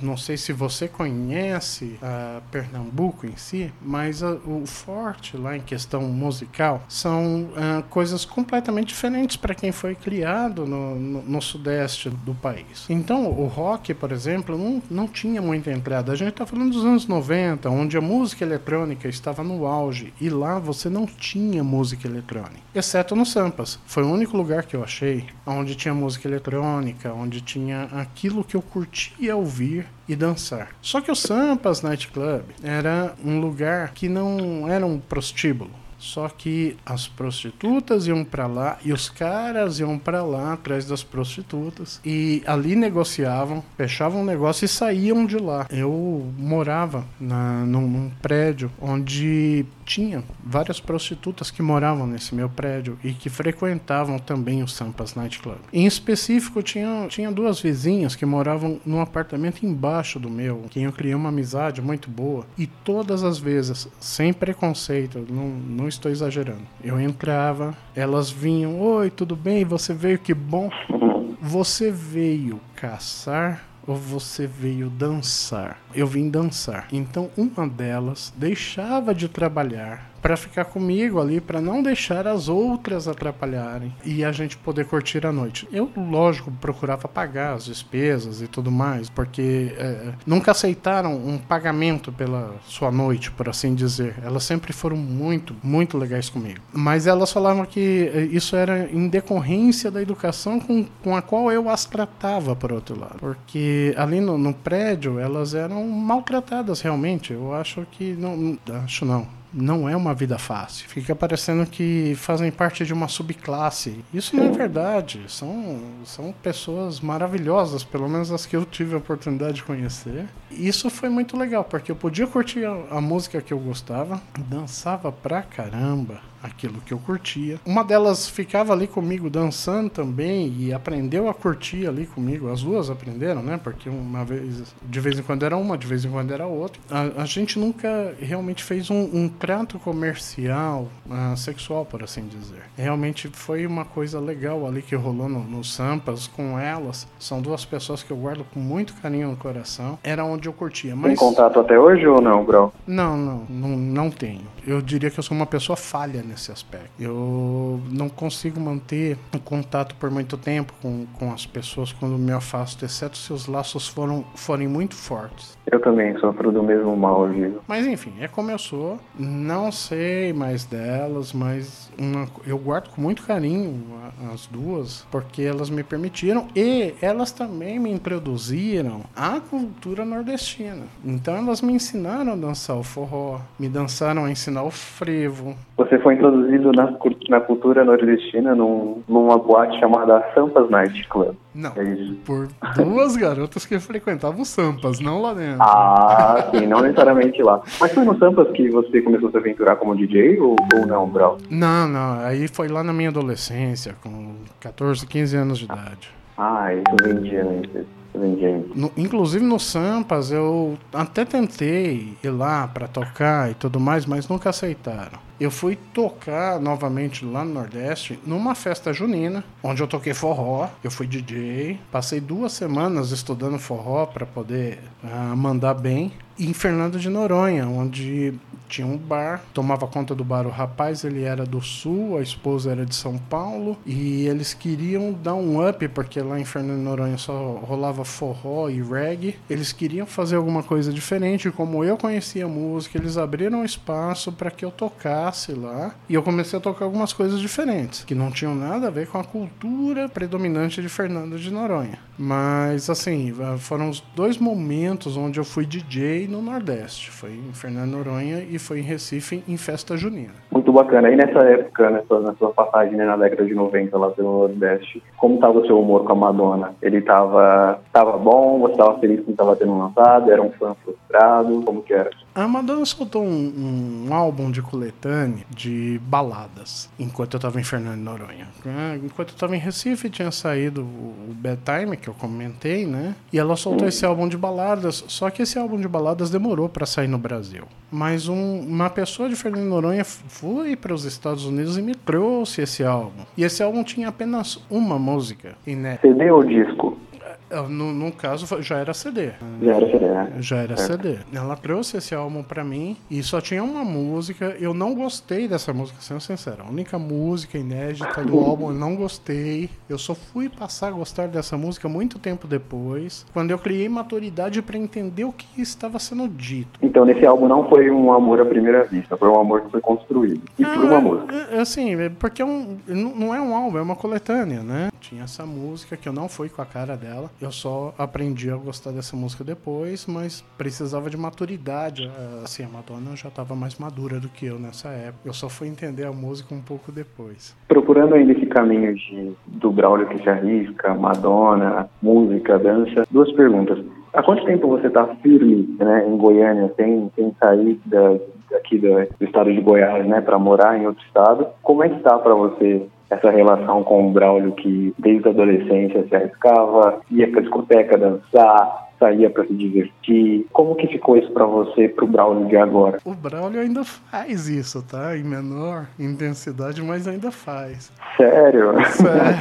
não sei se você conhece a Pernambuco em si, mas a, o forte lá em questão musical são uh, coisas completamente diferentes para quem foi criado no, no, no, sudeste do país. Então, o rock, por exemplo, não, não tinha muita entrada. A gente está falando dos anos 90, onde a música eletrônica estava no auge, e lá você não tinha música eletrônica, exceto no Sampas. Foi o único lugar que eu achei onde tinha música eletrônica, onde tinha aquilo que eu curtia ouvir e dançar. Só que o Sampas Night Club era um lugar que não era um prostíbulo. Só que as prostitutas iam para lá e os caras iam para lá atrás das prostitutas e ali negociavam, fechavam um negócio e saíam de lá. Eu morava na, num, num prédio onde tinha várias prostitutas que moravam nesse meu prédio e que frequentavam também o Sampas Night Club. Em específico, tinha, tinha duas vizinhas que moravam num apartamento embaixo do meu, que eu criei uma amizade muito boa. E todas as vezes, sem preconceito, não, não estou exagerando, eu entrava, elas vinham: Oi, tudo bem? Você veio? Que bom. Você veio caçar ou você veio dançar? Eu vim dançar. Então uma delas deixava de trabalhar para ficar comigo ali, para não deixar as outras atrapalharem e a gente poder curtir a noite. Eu, lógico, procurava pagar as despesas e tudo mais, porque é, nunca aceitaram um pagamento pela sua noite, por assim dizer. Elas sempre foram muito, muito legais comigo. Mas elas falavam que é, isso era em decorrência da educação com, com a qual eu as tratava, por outro lado. Porque ali no, no prédio elas eram maltratadas realmente. Eu acho que não. Acho não não é uma vida fácil. Fica parecendo que fazem parte de uma subclasse. Isso não é verdade. São, são pessoas maravilhosas, pelo menos as que eu tive a oportunidade de conhecer. Isso foi muito legal, porque eu podia curtir a, a música que eu gostava, dançava pra caramba aquilo que eu curtia. Uma delas ficava ali comigo dançando também e aprendeu a curtir ali comigo. As duas aprenderam, né? Porque uma vez, de vez em quando era uma, de vez em quando era outra. A, a gente nunca realmente fez um, um trato comercial, uh, sexual, por assim dizer. Realmente foi uma coisa legal ali que rolou no, no Sampas com elas. São duas pessoas que eu guardo com muito carinho no coração. Era onde eu curtia. Mas... Tem contato até hoje ou não, bro? Não, não, não, não tenho. Eu diria que eu sou uma pessoa falha nesse aspecto. Eu não consigo manter um contato por muito tempo com, com as pessoas quando me afasto, exceto se os laços foram, forem muito fortes. Eu também sofro do mesmo mal, viu? Mas enfim, é como eu sou. Não sei mais delas, mas uma, eu guardo com muito carinho as duas, porque elas me permitiram e elas também me introduziram à cultura nordestina. Então elas me ensinaram a dançar o forró, me dançaram a ensinar o frevo. Você foi introduzido na, na cultura nordestina num, numa boate chamada Sampas Night Club. Não, é por duas garotas que frequentavam Sampas, não lá dentro. Ah, sim, não necessariamente lá. Mas foi no Sampas que você começou a se aventurar como DJ ou, ou não, Brau? Não, não, aí foi lá na minha adolescência, com 14, 15 anos de idade. Ah, isso vendia, né? No, inclusive no Sampas eu até tentei ir lá para tocar e tudo mais, mas nunca aceitaram. Eu fui tocar novamente lá no Nordeste numa festa junina, onde eu toquei forró. Eu fui DJ, passei duas semanas estudando forró para poder uh, mandar bem. Em Fernando de Noronha, onde tinha um bar, tomava conta do bar o rapaz, ele era do sul, a esposa era de São Paulo, e eles queriam dar um up, porque lá em Fernando de Noronha só rolava forró e reggae. Eles queriam fazer alguma coisa diferente, como eu conhecia música, eles abriram espaço para que eu tocasse lá, e eu comecei a tocar algumas coisas diferentes, que não tinham nada a ver com a cultura predominante de Fernando de Noronha. Mas assim, foram os dois momentos onde eu fui DJ no Nordeste. Foi em Fernando Noronha e foi em Recife em festa junina. Muito bacana. E nessa época, nessa, na sua passagem né, na década de 90 lá pelo Nordeste, como estava o seu humor com a Madonna? Ele estava tava bom? Você estava feliz que estava tendo lançado? Era um fã frustrado? Como que era? A Madonna soltou um, um álbum de coletânea de baladas enquanto eu estava em Fernando Noronha. Ah, enquanto eu estava em Recife, tinha saído o Bedtime, que eu comentei, né? E ela soltou esse álbum de baladas, só que esse álbum de baladas demorou para sair no Brasil. Mas um, uma pessoa de Fernando Noronha foi para os Estados Unidos e me trouxe esse álbum. E esse álbum tinha apenas uma música inédita. CD ou disco? No, no caso, já era CD. Já era CD, né? Já era CD. Ela trouxe esse álbum pra mim e só tinha uma música. Eu não gostei dessa música, sendo sincero. A única música inédita do álbum eu não gostei. Eu só fui passar a gostar dessa música muito tempo depois, quando eu criei maturidade para entender o que estava sendo dito. Então, nesse álbum não foi um amor à primeira vista, foi um amor que foi construído. E por uma Ah, música. é, Assim, é porque é um, não não é um álbum, é uma coletânea, né? Tinha essa música que eu não fui com a cara dela. Eu só aprendi a gostar dessa música depois, mas precisava de maturidade. Ah, Assim, a Madonna já estava mais madura do que eu nessa época. Eu só fui entender a música um pouco depois. Procurando ainda esse caminho de, do Braulio que se arrisca, Madonna, música, dança. Duas perguntas. Há quanto tempo você está firme né, em Goiânia, sem, sem sair da, daqui do, do estado de Goiás né, para morar em outro estado? Como é que está para você essa relação com o Braulio que desde a adolescência se arriscava, ia para discoteca dançar, saía para se divertir? Como que ficou isso para você, para o Braulio de agora? O Braulio ainda faz isso, tá? Em menor intensidade, mas ainda faz. Sério? Sério.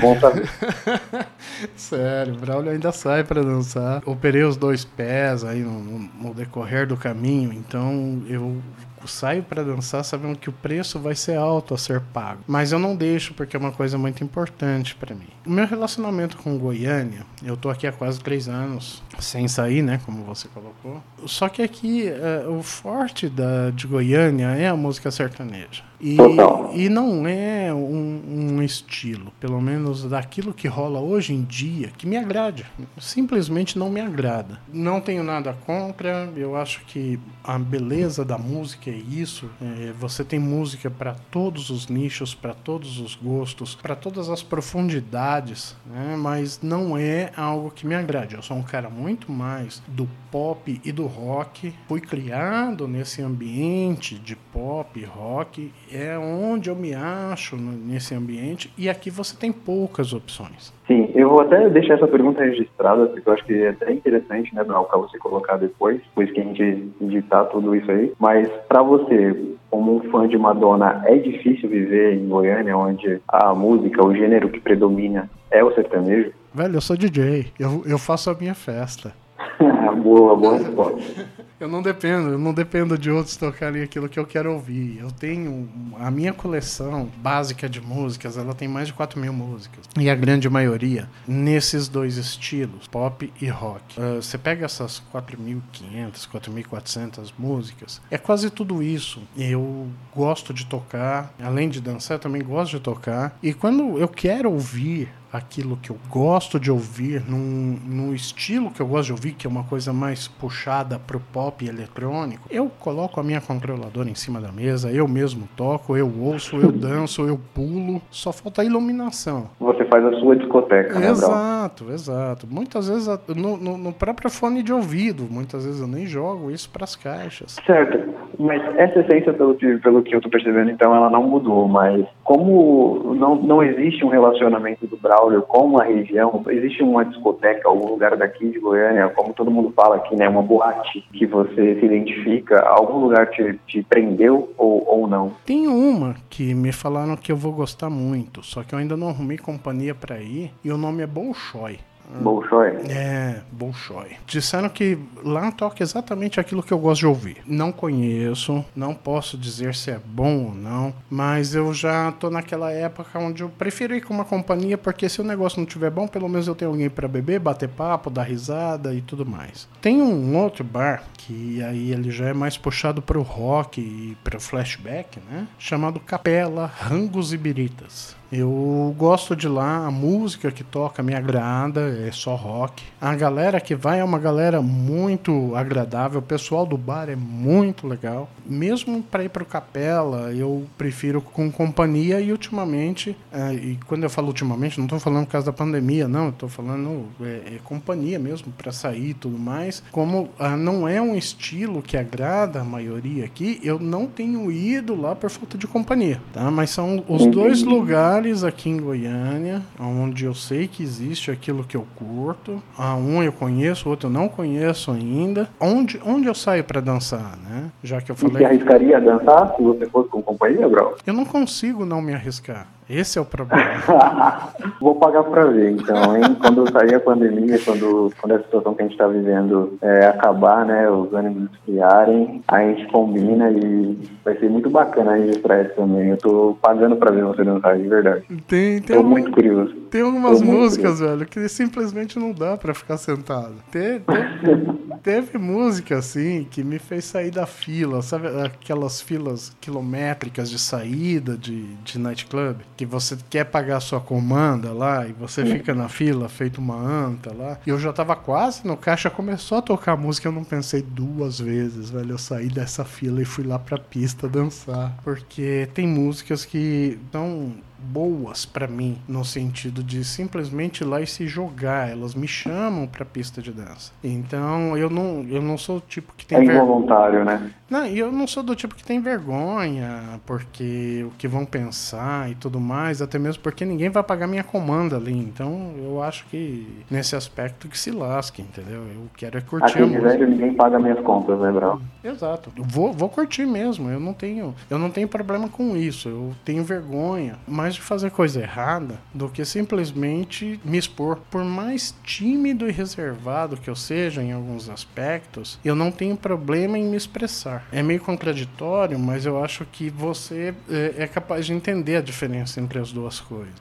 *laughs* Sério, o Braulio ainda sai pra dançar. Operei os dois pés aí no, no- decorrer do caminho, então eu saio pra dançar sabendo que o preço vai ser alto a ser pago. Mas eu não deixo porque é uma coisa muito importante pra mim. O meu relacionamento com Goiânia, eu tô aqui há quase três anos, sem sair, né, como você colocou. Só que aqui eh, o forte da, de Goiânia é a música sertaneja. E, Total. e não é um, um estilo, pelo menos daquilo que rola hoje em dia, que me agrade. Simplesmente não me agrada. Não tenho nada contra, eu acho que a beleza da música é isso. É, você tem música para todos os nichos, para todos os gostos, para todas as profundidades, né? mas não é algo que me agrade. Eu sou um cara muito mais do pop e do rock. Fui criado nesse ambiente de pop e rock. É onde eu me acho nesse ambiente. E aqui você tem poucas opções. Sim, eu vou até deixar essa pergunta registrada, porque eu acho que é até interessante, né, Brau, pra você colocar depois, depois que a gente editar tudo isso aí. Mas pra você, como um fã de Madonna, é difícil viver em Goiânia, onde a música, o gênero que predomina é o sertanejo? Velho, eu sou DJ. Eu, eu faço a minha festa. *laughs* boa, boa resposta. Eu não dependo, eu não dependo de outros tocarem aquilo que eu quero ouvir. Eu tenho a minha coleção básica de músicas, ela tem mais de 4 mil músicas. E a grande maioria nesses dois estilos, pop e rock. Ah, você pega essas 4.500, 4.400 músicas, é quase tudo isso. Eu gosto de tocar, além de dançar, eu também gosto de tocar. E quando eu quero ouvir aquilo que eu gosto de ouvir, num, num estilo que eu gosto de ouvir, que é uma coisa mais puxada pro pop eletrônico, eu coloco a minha controladora em cima da mesa, eu mesmo toco, eu ouço, eu danço, eu pulo, só falta iluminação. Você faz a sua discoteca, né, Brau? Exato, exato. Muitas vezes no, no- no próprio fone de ouvido, muitas vezes eu nem jogo isso pras caixas. Certo, mas essa essência, pelo que, pelo que eu tô percebendo, então, ela não mudou, mas como não, não existe um relacionamento do Braulio com a região, existe uma discoteca, algum lugar daqui de Goiânia, como todo mundo fala aqui, né, uma boate que você se identifica, algum lugar te, te prendeu ou, ou não? Tem uma que me falaram que eu vou gostar muito, só que eu ainda não arrumei companhia pra ir, e o nome é Bolshoi. Bolshoi? É, Bolshoi. Disseram que lá toca exatamente aquilo que eu gosto de ouvir. Não conheço, não posso dizer se é bom ou não, mas eu já tô naquela época onde eu prefiro ir com uma companhia, porque se o negócio não estiver bom, pelo menos eu tenho alguém pra beber, bater papo, dar risada e tudo mais. Tem um outro bar, que aí ele já é mais puxado pro rock e pro flashback, né? Chamado Capela Rangos e Biritas. Eu gosto de lá, a música que toca me agrada, é só rock. A galera que vai é uma galera muito agradável, o pessoal do bar é muito legal. Mesmo para ir pro Capela, eu prefiro com companhia e ultimamente, eh, e quando eu falo ultimamente, não tô falando por causa da pandemia, não, tô falando é, é companhia mesmo para sair e tudo mais. Como ah, não é um estilo que agrada a maioria aqui, eu não tenho ido lá por falta de companhia, tá? Mas são os dois lugares aqui em Goiânia, onde eu sei que existe aquilo que eu curto. A um eu conheço, o outro eu não conheço ainda. Onde, onde eu saio para dançar, né? Já que eu E se falei, arriscaria a dançar se você fosse com companhia, Brau? eu não consigo não me arriscar. Esse é o problema. *laughs* Vou pagar pra ver, então, hein? Quando sair a pandemia, quando, quando a situação que a gente tá vivendo é, acabar, né? Os ânimos esfriarem, a gente combina e vai ser muito bacana registrar isso também. Eu tô pagando pra ver você dançar, de verdade. Tem, tem Tô muito curioso. Tem algumas músicas, velho, que simplesmente não dá pra ficar sentado. Te- te- *laughs* teve música, assim, que me fez sair da fila, sabe? Aquelas filas quilométricas de saída de, de nightclub, que você quer pagar a sua comanda lá e você fica na fila, feito uma anta lá. E eu já tava quase no caixa, começou a tocar música, eu não pensei duas vezes, velho. Eu saí dessa fila e fui lá pra pista dançar. Porque tem músicas que são boas pra mim no sentido de simplesmente ir lá e se jogar, elas me chamam pra pista de dança. Então, eu não eu não sou o tipo que É tem vergonha. involuntário, né? Não, e eu não sou do tipo que tem vergonha, porque o que vão pensar e tudo mais, até mesmo porque ninguém vai pagar minha comanda ali. Então, eu acho que nesse aspecto que se lasque, entendeu? Eu quero é curtir Aqui a de música. velho ninguém paga minhas contas, né, Brau? Exato. Eu Vou, vou curtir mesmo. Eu não tenho, eu não tenho problema com isso. Eu tenho vergonha mais de fazer coisa errada do que simplesmente me expor. Por mais tímido e reservado que eu seja em alguns aspectos, eu não tenho problema em me expressar. É meio contraditório, mas eu acho que você é, é capaz de entender a diferença entre as duas coisas.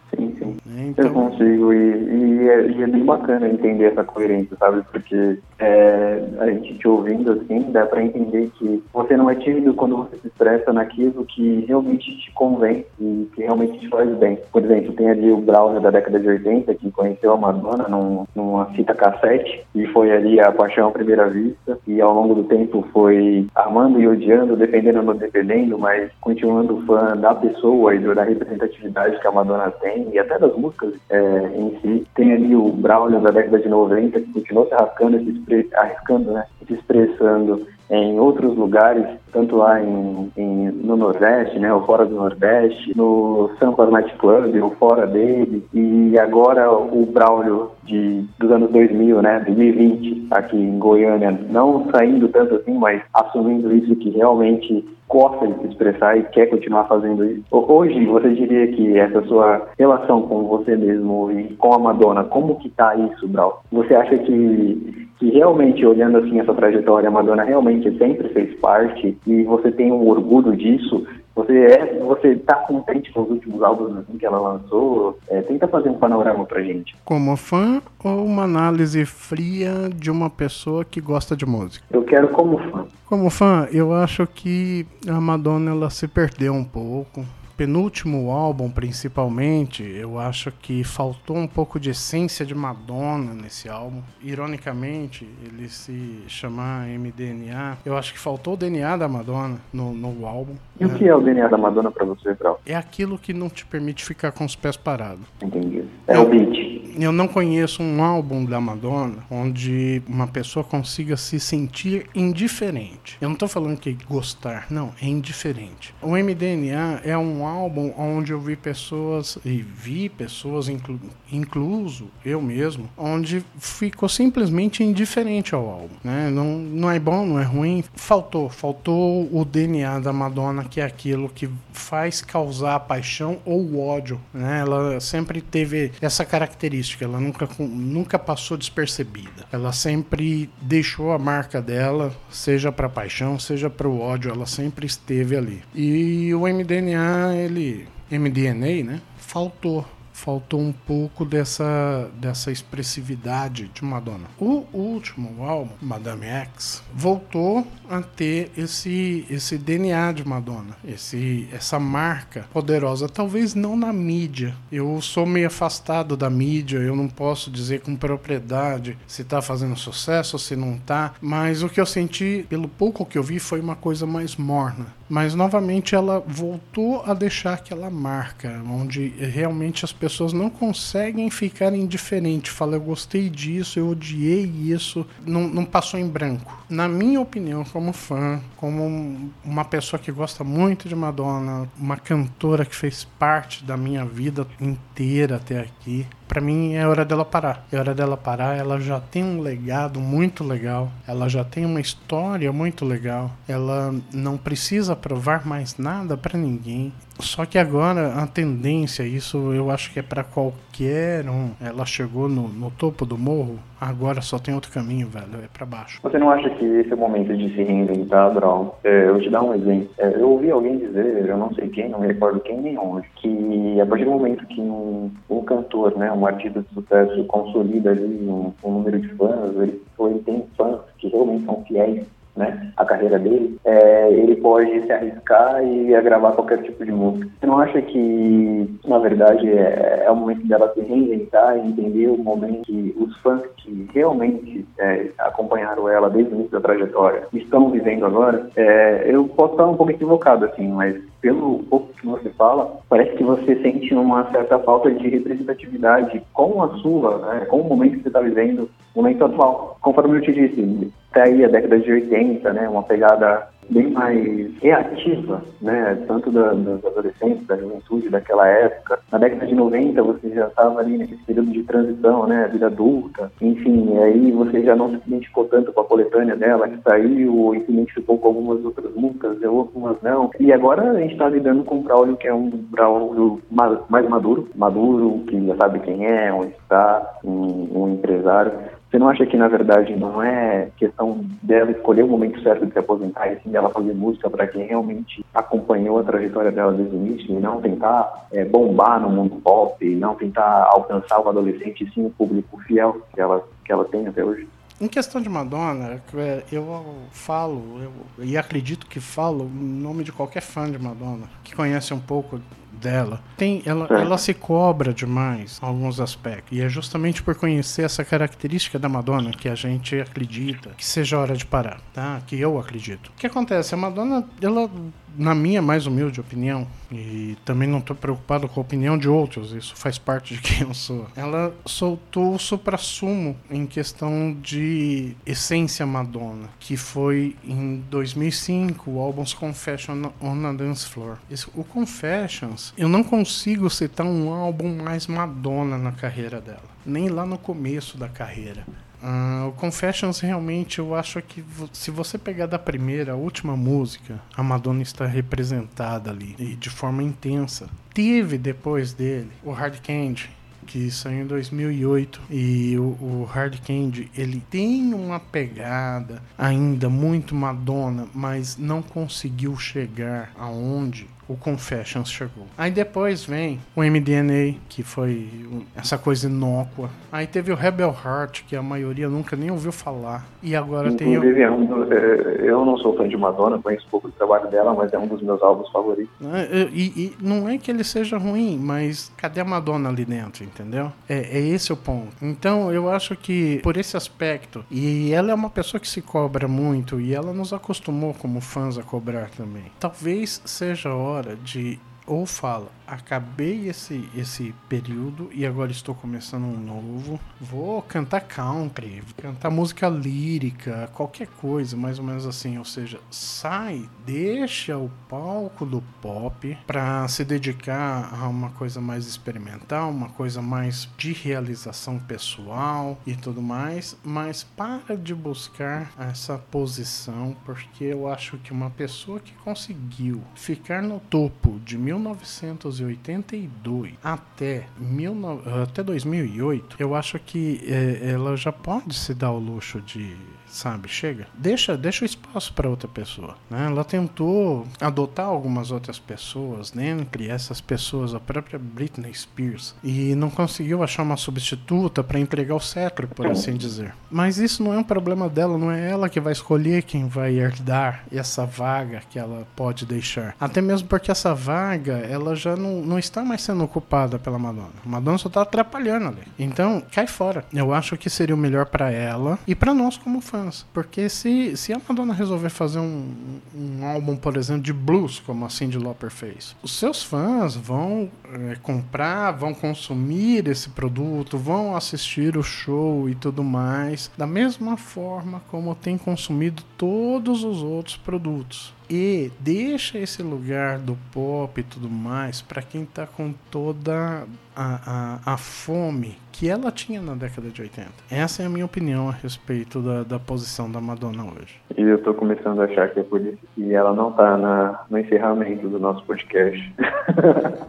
Né? Eu Então, consigo, e, e, é, e é bem bacana entender essa coerência, sabe? Porque é, a gente te ouvindo assim, dá pra entender que você não é tímido quando você se expressa naquilo que realmente te convém e que realmente te faz bem. Por exemplo, tem ali o Brown da década de 80, que conheceu a Madonna num, numa fita cassete, e foi ali a paixão à primeira vista, e ao longo do tempo foi amando e odiando, defendendo ou defendendo, mas continuando fã da pessoa e da representatividade que a Madonna tem, e até das músicas é, em si. Tem ali o Braulio da década de 90, que continuou se arriscando, se expre- arriscando, né? Se expressando em outros lugares, tanto lá em, em- no Nordeste, né, ou fora do Nordeste, no Sampa Night Club, ou fora dele, e agora o Braulio de, dos anos 2000, né, 2020, aqui em Goiânia, não saindo tanto assim, mas assumindo isso que realmente gosta de se expressar e quer continuar fazendo isso. Ho- Hoje, você diria que essa sua relação com você mesmo e com a Madonna, como que tá isso, Brau? Você acha que, que realmente, olhando assim essa trajetória, a Madonna realmente sempre fez parte e você tem um orgulho disso? Você é, você tá contente com os últimos álbuns assim, que ela lançou? É, tenta fazer um panorama pra gente. como fã ou uma análise fria de uma pessoa que gosta de música? Eu quero como fã. Como fã, eu acho que a Madonna ela se perdeu um pouco. Penúltimo álbum, principalmente, eu acho que faltou um pouco de essência de Madonna nesse álbum. Ironicamente, ele se chamar MDNA, eu acho que faltou o DNA da Madonna no, no álbum. E o que é o DNA da Madonna pra você, Brau? É aquilo que não te permite ficar com os pés parados. Entendi. É o beat. Eu não conheço um álbum da Madonna onde uma pessoa consiga se sentir indiferente. Eu não tô falando que gostar, não, é indiferente. O MDNA é um álbum onde eu vi pessoas, e vi pessoas, inclu, incluso eu mesmo, onde ficou simplesmente indiferente ao álbum. Né? Não, não é bom, não é ruim. Faltou, faltou o DNA da Madonna, que é aquilo que faz causar paixão ou ódio. Né? Ela sempre teve essa característica, ela nunca, nunca passou despercebida. Ela sempre deixou a marca dela, seja para paixão, seja para o ódio, ela sempre esteve ali. E o MDNA, ele. MDNA, né? Faltou faltou um pouco dessa, dessa expressividade de Madonna. O último álbum, Madame X, voltou a ter esse, esse DNA de Madonna, esse, essa marca poderosa. Talvez não na mídia. Eu sou meio afastado da mídia, eu não posso dizer com propriedade se tá fazendo sucesso ou se não tá, mas o que eu senti, pelo pouco que eu vi, foi uma coisa mais morna. Mas novamente ela voltou a deixar aquela marca, onde realmente as pessoas não conseguem ficar indiferentes. Fala, eu gostei disso, eu odiei isso, não, não passou em branco. Na minha opinião, como fã, como uma pessoa que gosta muito de Madonna, uma cantora que fez parte da minha vida inteira até aqui, para mim é hora dela parar. É hora dela parar. Ela já tem um legado muito legal. Ela já tem uma história muito legal. Ela não precisa provar mais nada para ninguém. Só que agora a tendência, isso eu acho que é para qualquer um. Ela chegou no, no, topo do morro, agora só tem outro caminho, velho, é para baixo. Você não acha que esse é o momento de se reinventar, Brown? É, eu vou te dar um exemplo. É, eu ouvi alguém dizer, eu não sei quem, não me recordo quem nem onde, que a partir do momento que um, um cantor, né, um artista de sucesso consolida ali um, um número de fãs, ele, ele tem fãs que realmente são fiéis né, a carreira dele, é, ele pode se arriscar e gravar qualquer tipo de música. Você não acha que, na verdade, é, é o momento dela se reinventar e entender o momento que os fãs que realmente é, acompanharam ela desde o início da trajetória estão vivendo agora? É, eu posso estar um pouco equivocado, assim, mas pelo pouco que você fala, parece que você sente uma certa falta de representatividade com a sua, né, com o momento que você está vivendo, o momento atual. Conforme eu te disse, até aí a década de 80, né, uma pegada bem mais reativa, né, tanto da, dos adolescentes, da juventude daquela época. Na década de 90 você já estava ali nesse período de transição, né, vida adulta, enfim, aí você já não se identificou tanto com a coletânea dela que saiu, ou se identificou com algumas outras músicas, algumas não. E agora a gente está lidando com o Braulio, que é um Braulio mais maduro, maduro, que já sabe quem é, onde está, um, um empresário você não acha que, na verdade, não é questão dela escolher o momento certo de se aposentar e sim dela fazer música para quem realmente acompanhou a trajetória dela desde o início e não tentar é, bombar no mundo pop, e não tentar alcançar o adolescente e sim o público fiel que ela, que ela tem até hoje? Em questão de Madonna, é, eu falo, eu, e acredito que falo em nome de qualquer fã de Madonna, que conhece um pouco dela. Tem, ela, ela se cobra demais em alguns aspectos. E é justamente por conhecer essa característica da Madonna que a gente acredita que seja hora de parar, tá? Que eu acredito. O que acontece? A Madonna, ela na minha mais humilde opinião, e também não estou preocupado com a opinião de outros, isso faz parte de quem eu sou. Ela soltou o supra-sumo em questão de essência Madonna, que foi em 2005 o álbum Confession on a Dance Floor. O Confessions, eu não consigo citar um álbum mais Madonna na carreira dela, nem lá no começo da carreira. Uh, o Confessions realmente eu acho que se você pegar da primeira a última música, a Madonna está representada ali e de forma intensa. Teve depois dele o Hard Candy, que saiu em 2008 e o, o, Hard Candy ele tem uma pegada ainda muito Madonna, mas não conseguiu chegar aonde o Confessions chegou. Aí depois vem o MDNA, que foi essa coisa inócua. Aí teve o Rebel Heart, que a maioria nunca nem ouviu falar. E agora Inclusive, tem o... é um é, eu não sou fã de Madonna, conheço pouco do trabalho dela, mas é um dos meus álbuns favoritos. É, e, e não é que ele seja ruim, mas cadê a Madonna ali dentro, entendeu? É, é esse o ponto. Então eu acho que por esse aspecto, e ela é uma pessoa que se cobra muito, e ela nos acostumou como fãs a cobrar também. Talvez seja a hora hora de ou fala, acabei esse, esse período e agora estou começando um novo. Vou cantar country, cantar música lírica, qualquer coisa, mais ou menos assim. Ou seja, sai, deixa o palco do pop para se dedicar a uma coisa mais experimental, uma coisa mais de realização pessoal e tudo mais. Mas para de buscar essa posição, porque eu acho que uma pessoa que conseguiu ficar no topo de 1982 até, mil, até 2008, eu acho que é, ela já pode se dar o luxo de sabe? Chega. Deixa, deixa o espaço para outra pessoa. Né? Ela tentou adotar algumas outras pessoas, né? entre essas pessoas, a própria Britney Spears, e não conseguiu achar uma substituta para entregar o cetro, por assim dizer. Mas isso não é um problema dela, não é ela que vai escolher quem vai herdar essa vaga que ela pode deixar. Até mesmo porque essa vaga, ela já não, não está mais sendo ocupada pela Madonna. A Madonna só está atrapalhando ali. Então, cai fora. Eu acho que seria o melhor para ela e para nós como fãs Porque se, se a Madonna resolver fazer um, um álbum, por exemplo, de blues, como a Cyndi Lauper fez, os seus fãs vão é, comprar, vão consumir esse produto, vão assistir o show e tudo mais, da mesma forma como tem consumido todos os outros produtos. E deixa esse lugar do pop e tudo mais para quem tá com toda a, a, a, fome que ela tinha na década de 80. Essa é a minha opinião a respeito da, da posição da Madonna hoje. E eu tô começando a achar que é por isso que ela não tá na, no encerramento do nosso podcast.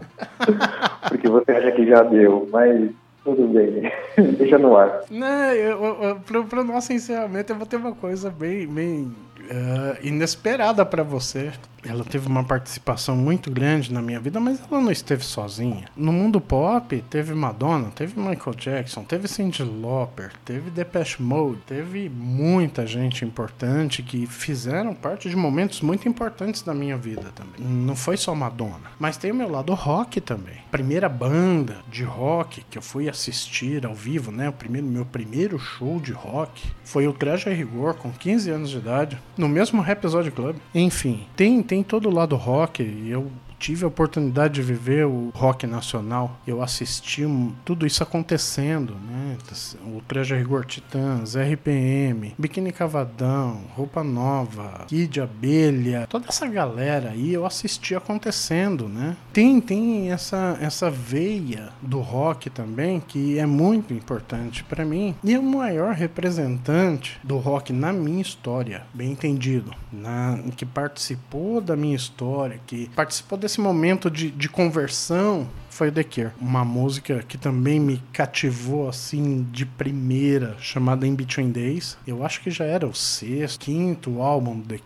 *laughs* Porque você acha que já deu, mas tudo bem, *laughs* deixa no ar. Não, eu, eu, pro, pro nosso encerramento eu vou ter uma coisa bem, bem uh, inesperada para você. Ela teve uma participação muito grande na minha vida, mas ela não esteve sozinha. No mundo pop, teve Madonna, teve Michael Jackson, teve Cyndi Lauper, teve Depeche Mode, teve muita gente importante que fizeram parte de momentos muito importantes da minha vida também. Não foi só Madonna, mas tem o meu lado rock também. Primeira banda de rock que eu fui assistir ao vivo, né? O primeiro, meu primeiro show de rock foi o Traje a Rigor com 15 anos de idade no mesmo Episódio Club. Enfim, tem, tem todo o lado rock e eu tive a oportunidade de viver o rock nacional. Eu assisti tudo isso acontecendo, né? O Treja Rigor Titãs, RPM, Biquíni Cavadão, Roupa Nova, Kid Abelha, toda essa galera aí eu assisti acontecendo, né? Tem, tem essa, essa veia do rock também que é muito importante para mim e é o maior representante do rock na minha história, bem entendido, na, que participou da minha história, que participou desse esse momento de, de conversão foi The Cure. Uma música que também me cativou assim de primeira, chamada In Between Days. Eu acho que já era o sexto, quinto álbum do The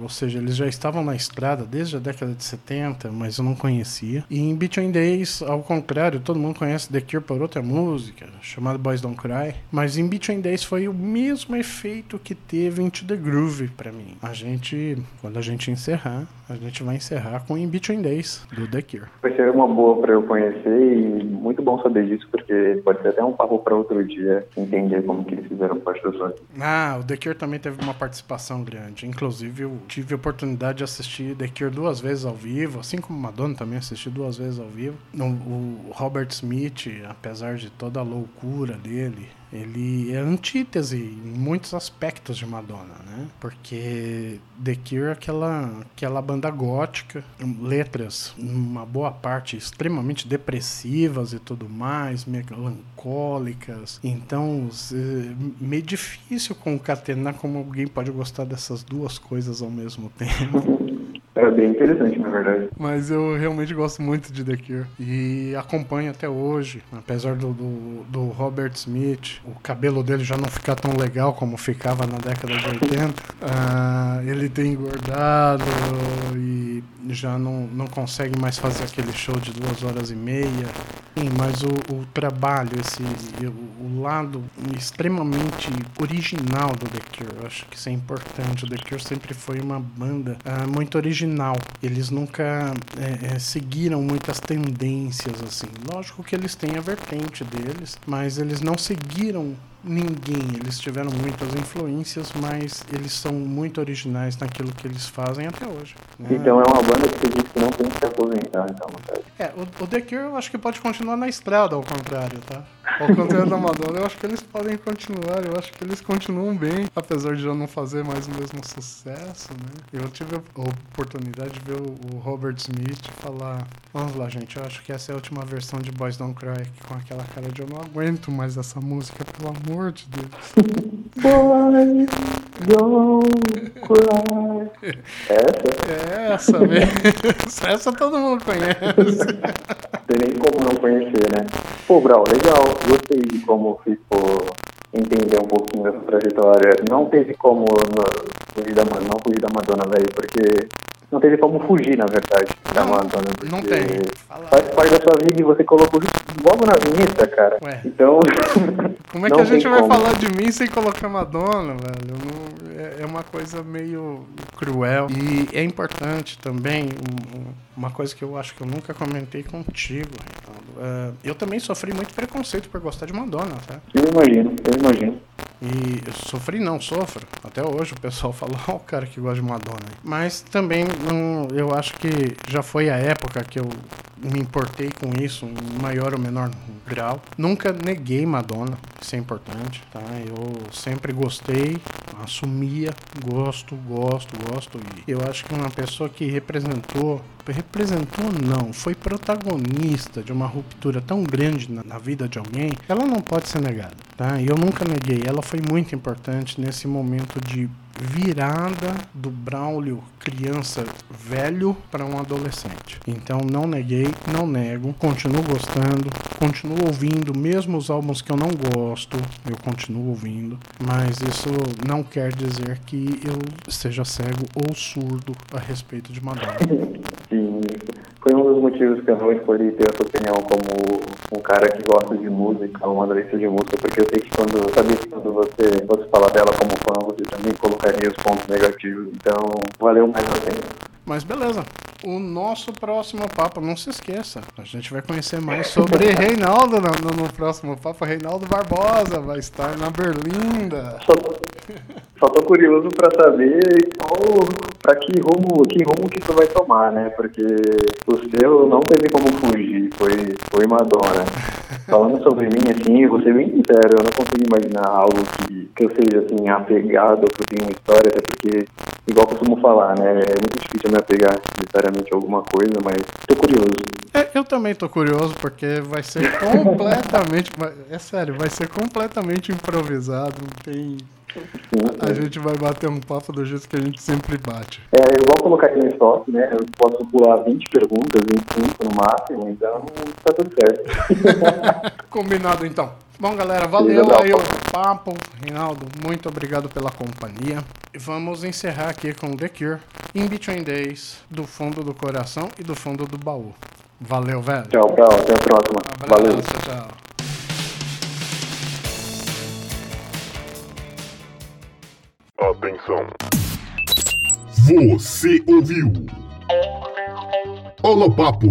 ou seja, eles já estavam na estrada desde a década de 70, mas eu não conhecia. E In Between Days, ao contrário, todo mundo conhece The Cure por outra música, chamada Boys Don't Cry, mas In Between Days foi o mesmo efeito que teve Into the Groove para mim. A gente, quando a gente encerrar, a gente vai encerrar com In Between Days do The Cure. Vai ser uma boa para eu conhecer e muito bom saber disso, porque pode ser até um papo para outro dia entender como que eles fizeram parte do sonho. Ah, o The Cure também teve uma participação grande. Inclusive, eu tive a oportunidade de assistir The Cure duas vezes ao vivo, assim como Madonna também assisti duas vezes ao vivo. O Robert Smith, apesar de toda a loucura dele, ele é antítese em muitos aspectos de Madonna, né? Porque The Cure é aquela, aquela banda gótica, letras, uma boa parte extremamente depressivas e tudo mais, melancólicas. Então, meio difícil concatenar como alguém pode gostar dessas duas coisas ao mesmo *laughs* tempo. É bem interessante, na verdade. Mas eu realmente gosto muito de The Cure. E acompanho até hoje. Apesar do, do, do, Robert Smith, o cabelo dele já não ficar tão legal como ficava na década de 80. uh, ah, ele tem engordado e já não, não consegue mais fazer aquele show de duas horas e meia. Sim, mas o, o trabalho, esse, o, o, lado extremamente original do The Cure, eu acho que isso é importante. O The Cure sempre foi uma banda uh, muito original. Eles nunca é, é, seguiram muitas tendências assim. Lógico que eles têm a vertente deles, mas eles não seguiram ninguém. Eles tiveram muitas influências, mas eles são muito originais naquilo que eles fazem até hoje. Né? Então é uma banda que diz que não tem que se aposentar, então, É, o, o The Cure eu acho que pode continuar na estrada, ao contrário, tá? Ao contrário da Madonna, eu acho que eles podem continuar, eu acho que eles continuam bem, apesar de já não fazer mais o mesmo sucesso, né? Eu tive a oportunidade de ver o Robert Smith falar: Vamos lá, gente, eu acho que essa é a última versão de Boys Don't Cry, com aquela cara de eu não aguento mais essa música, pelo amor de Deus. Boys Don't Cry. Essa? *laughs* É essa mesmo. essa todo mundo conhece. *laughs* Tem nem como não conhecer, né? Pô, Brau, legal. Gostei de como ficou entender um pouquinho dessa trajetória. Não teve como não fugir da, não fugir da Madonna, velho, porque não teve como fugir, na verdade, da não, Madonna. Não tem. Faz parte da sua vida e você colocou logo na vinheta, cara. Ué. Então. *laughs* Como é que a gente vai como. falar de mim sem colocar Madonna, velho? Não, é, é uma coisa meio cruel. E é importante também, uma coisa que eu acho que eu nunca comentei contigo, Reinaldo. Uh, eu também sofri muito preconceito por gostar de Madonna, tá? Eu imagino, eu imagino. E eu sofri não, sofro. Até hoje o pessoal *laughs* fala, ó, oh, o cara que gosta de Madonna. Mas também não, eu acho que já foi a época que eu me importei com isso em maior ou menor grau. Nunca neguei Madonna, isso é importante, tá? Eu sempre gostei, assumia, gosto, gosto, gosto. E eu acho que uma pessoa que representou, representou não, foi protagonista de uma ruptura tão grande na, na vida de alguém, ela não pode ser negada, tá? E eu nunca neguei, ela foi muito importante nesse momento de virada do Braulio criança velho para um adolescente. Então não neguei, não nego, continuo gostando, continuo ouvindo, mesmo os álbuns que eu não gosto, eu continuo ouvindo, mas isso não quer dizer que eu seja cego ou surdo a respeito de Madonna. *laughs* Sim, foi um dos motivos que eu não escolhi ter a sua opinião como um cara que gosta de música, um analista de música, porque eu sei que quando que quando você fosse falar dela como fã, você também colocaria os pontos negativos. Então, valeu mais a pena. Mas beleza. O nosso próximo papo, não se esqueça, a gente vai conhecer mais sobre *laughs* Reinaldo no, no, no próximo papo. Reinaldo Barbosa vai estar na Berlinda. Só, só tô curioso para saber qual, para que rumo, que rumo que isso vai tomar, né? Porque o seu não teve como fugir, foi, foi Madonna. Falando sobre mim, assim, vou ser bem sincero, eu não consigo imaginar algo que, que eu seja, assim, apegado ou que tenha uma história, até porque, igual eu costumo falar, né? É muito difícil me apegar necessariamente a alguma coisa, mas tô curioso. É, eu também tô curioso, porque vai ser *laughs* completamente. é sério, vai ser completamente improvisado, não tem. A gente vai bater um papo do jeito que a gente sempre bate. É, eu vou colocar aqui no estoque, né? Eu posso pular 20 perguntas, 25 no máximo, então tá tudo certo. *laughs* *laughs* Combinado então. Bom, galera, valeu aí o papo. Reinaldo, muito obrigado pela companhia. E vamos encerrar aqui com The Cure, In Between Days, do fundo do coração e do fundo do baú. Valeu, velho. Tchau, tchau. Até a próxima. Um abraço, valeu. Tchau. Atenção. Você ouviu? Papo.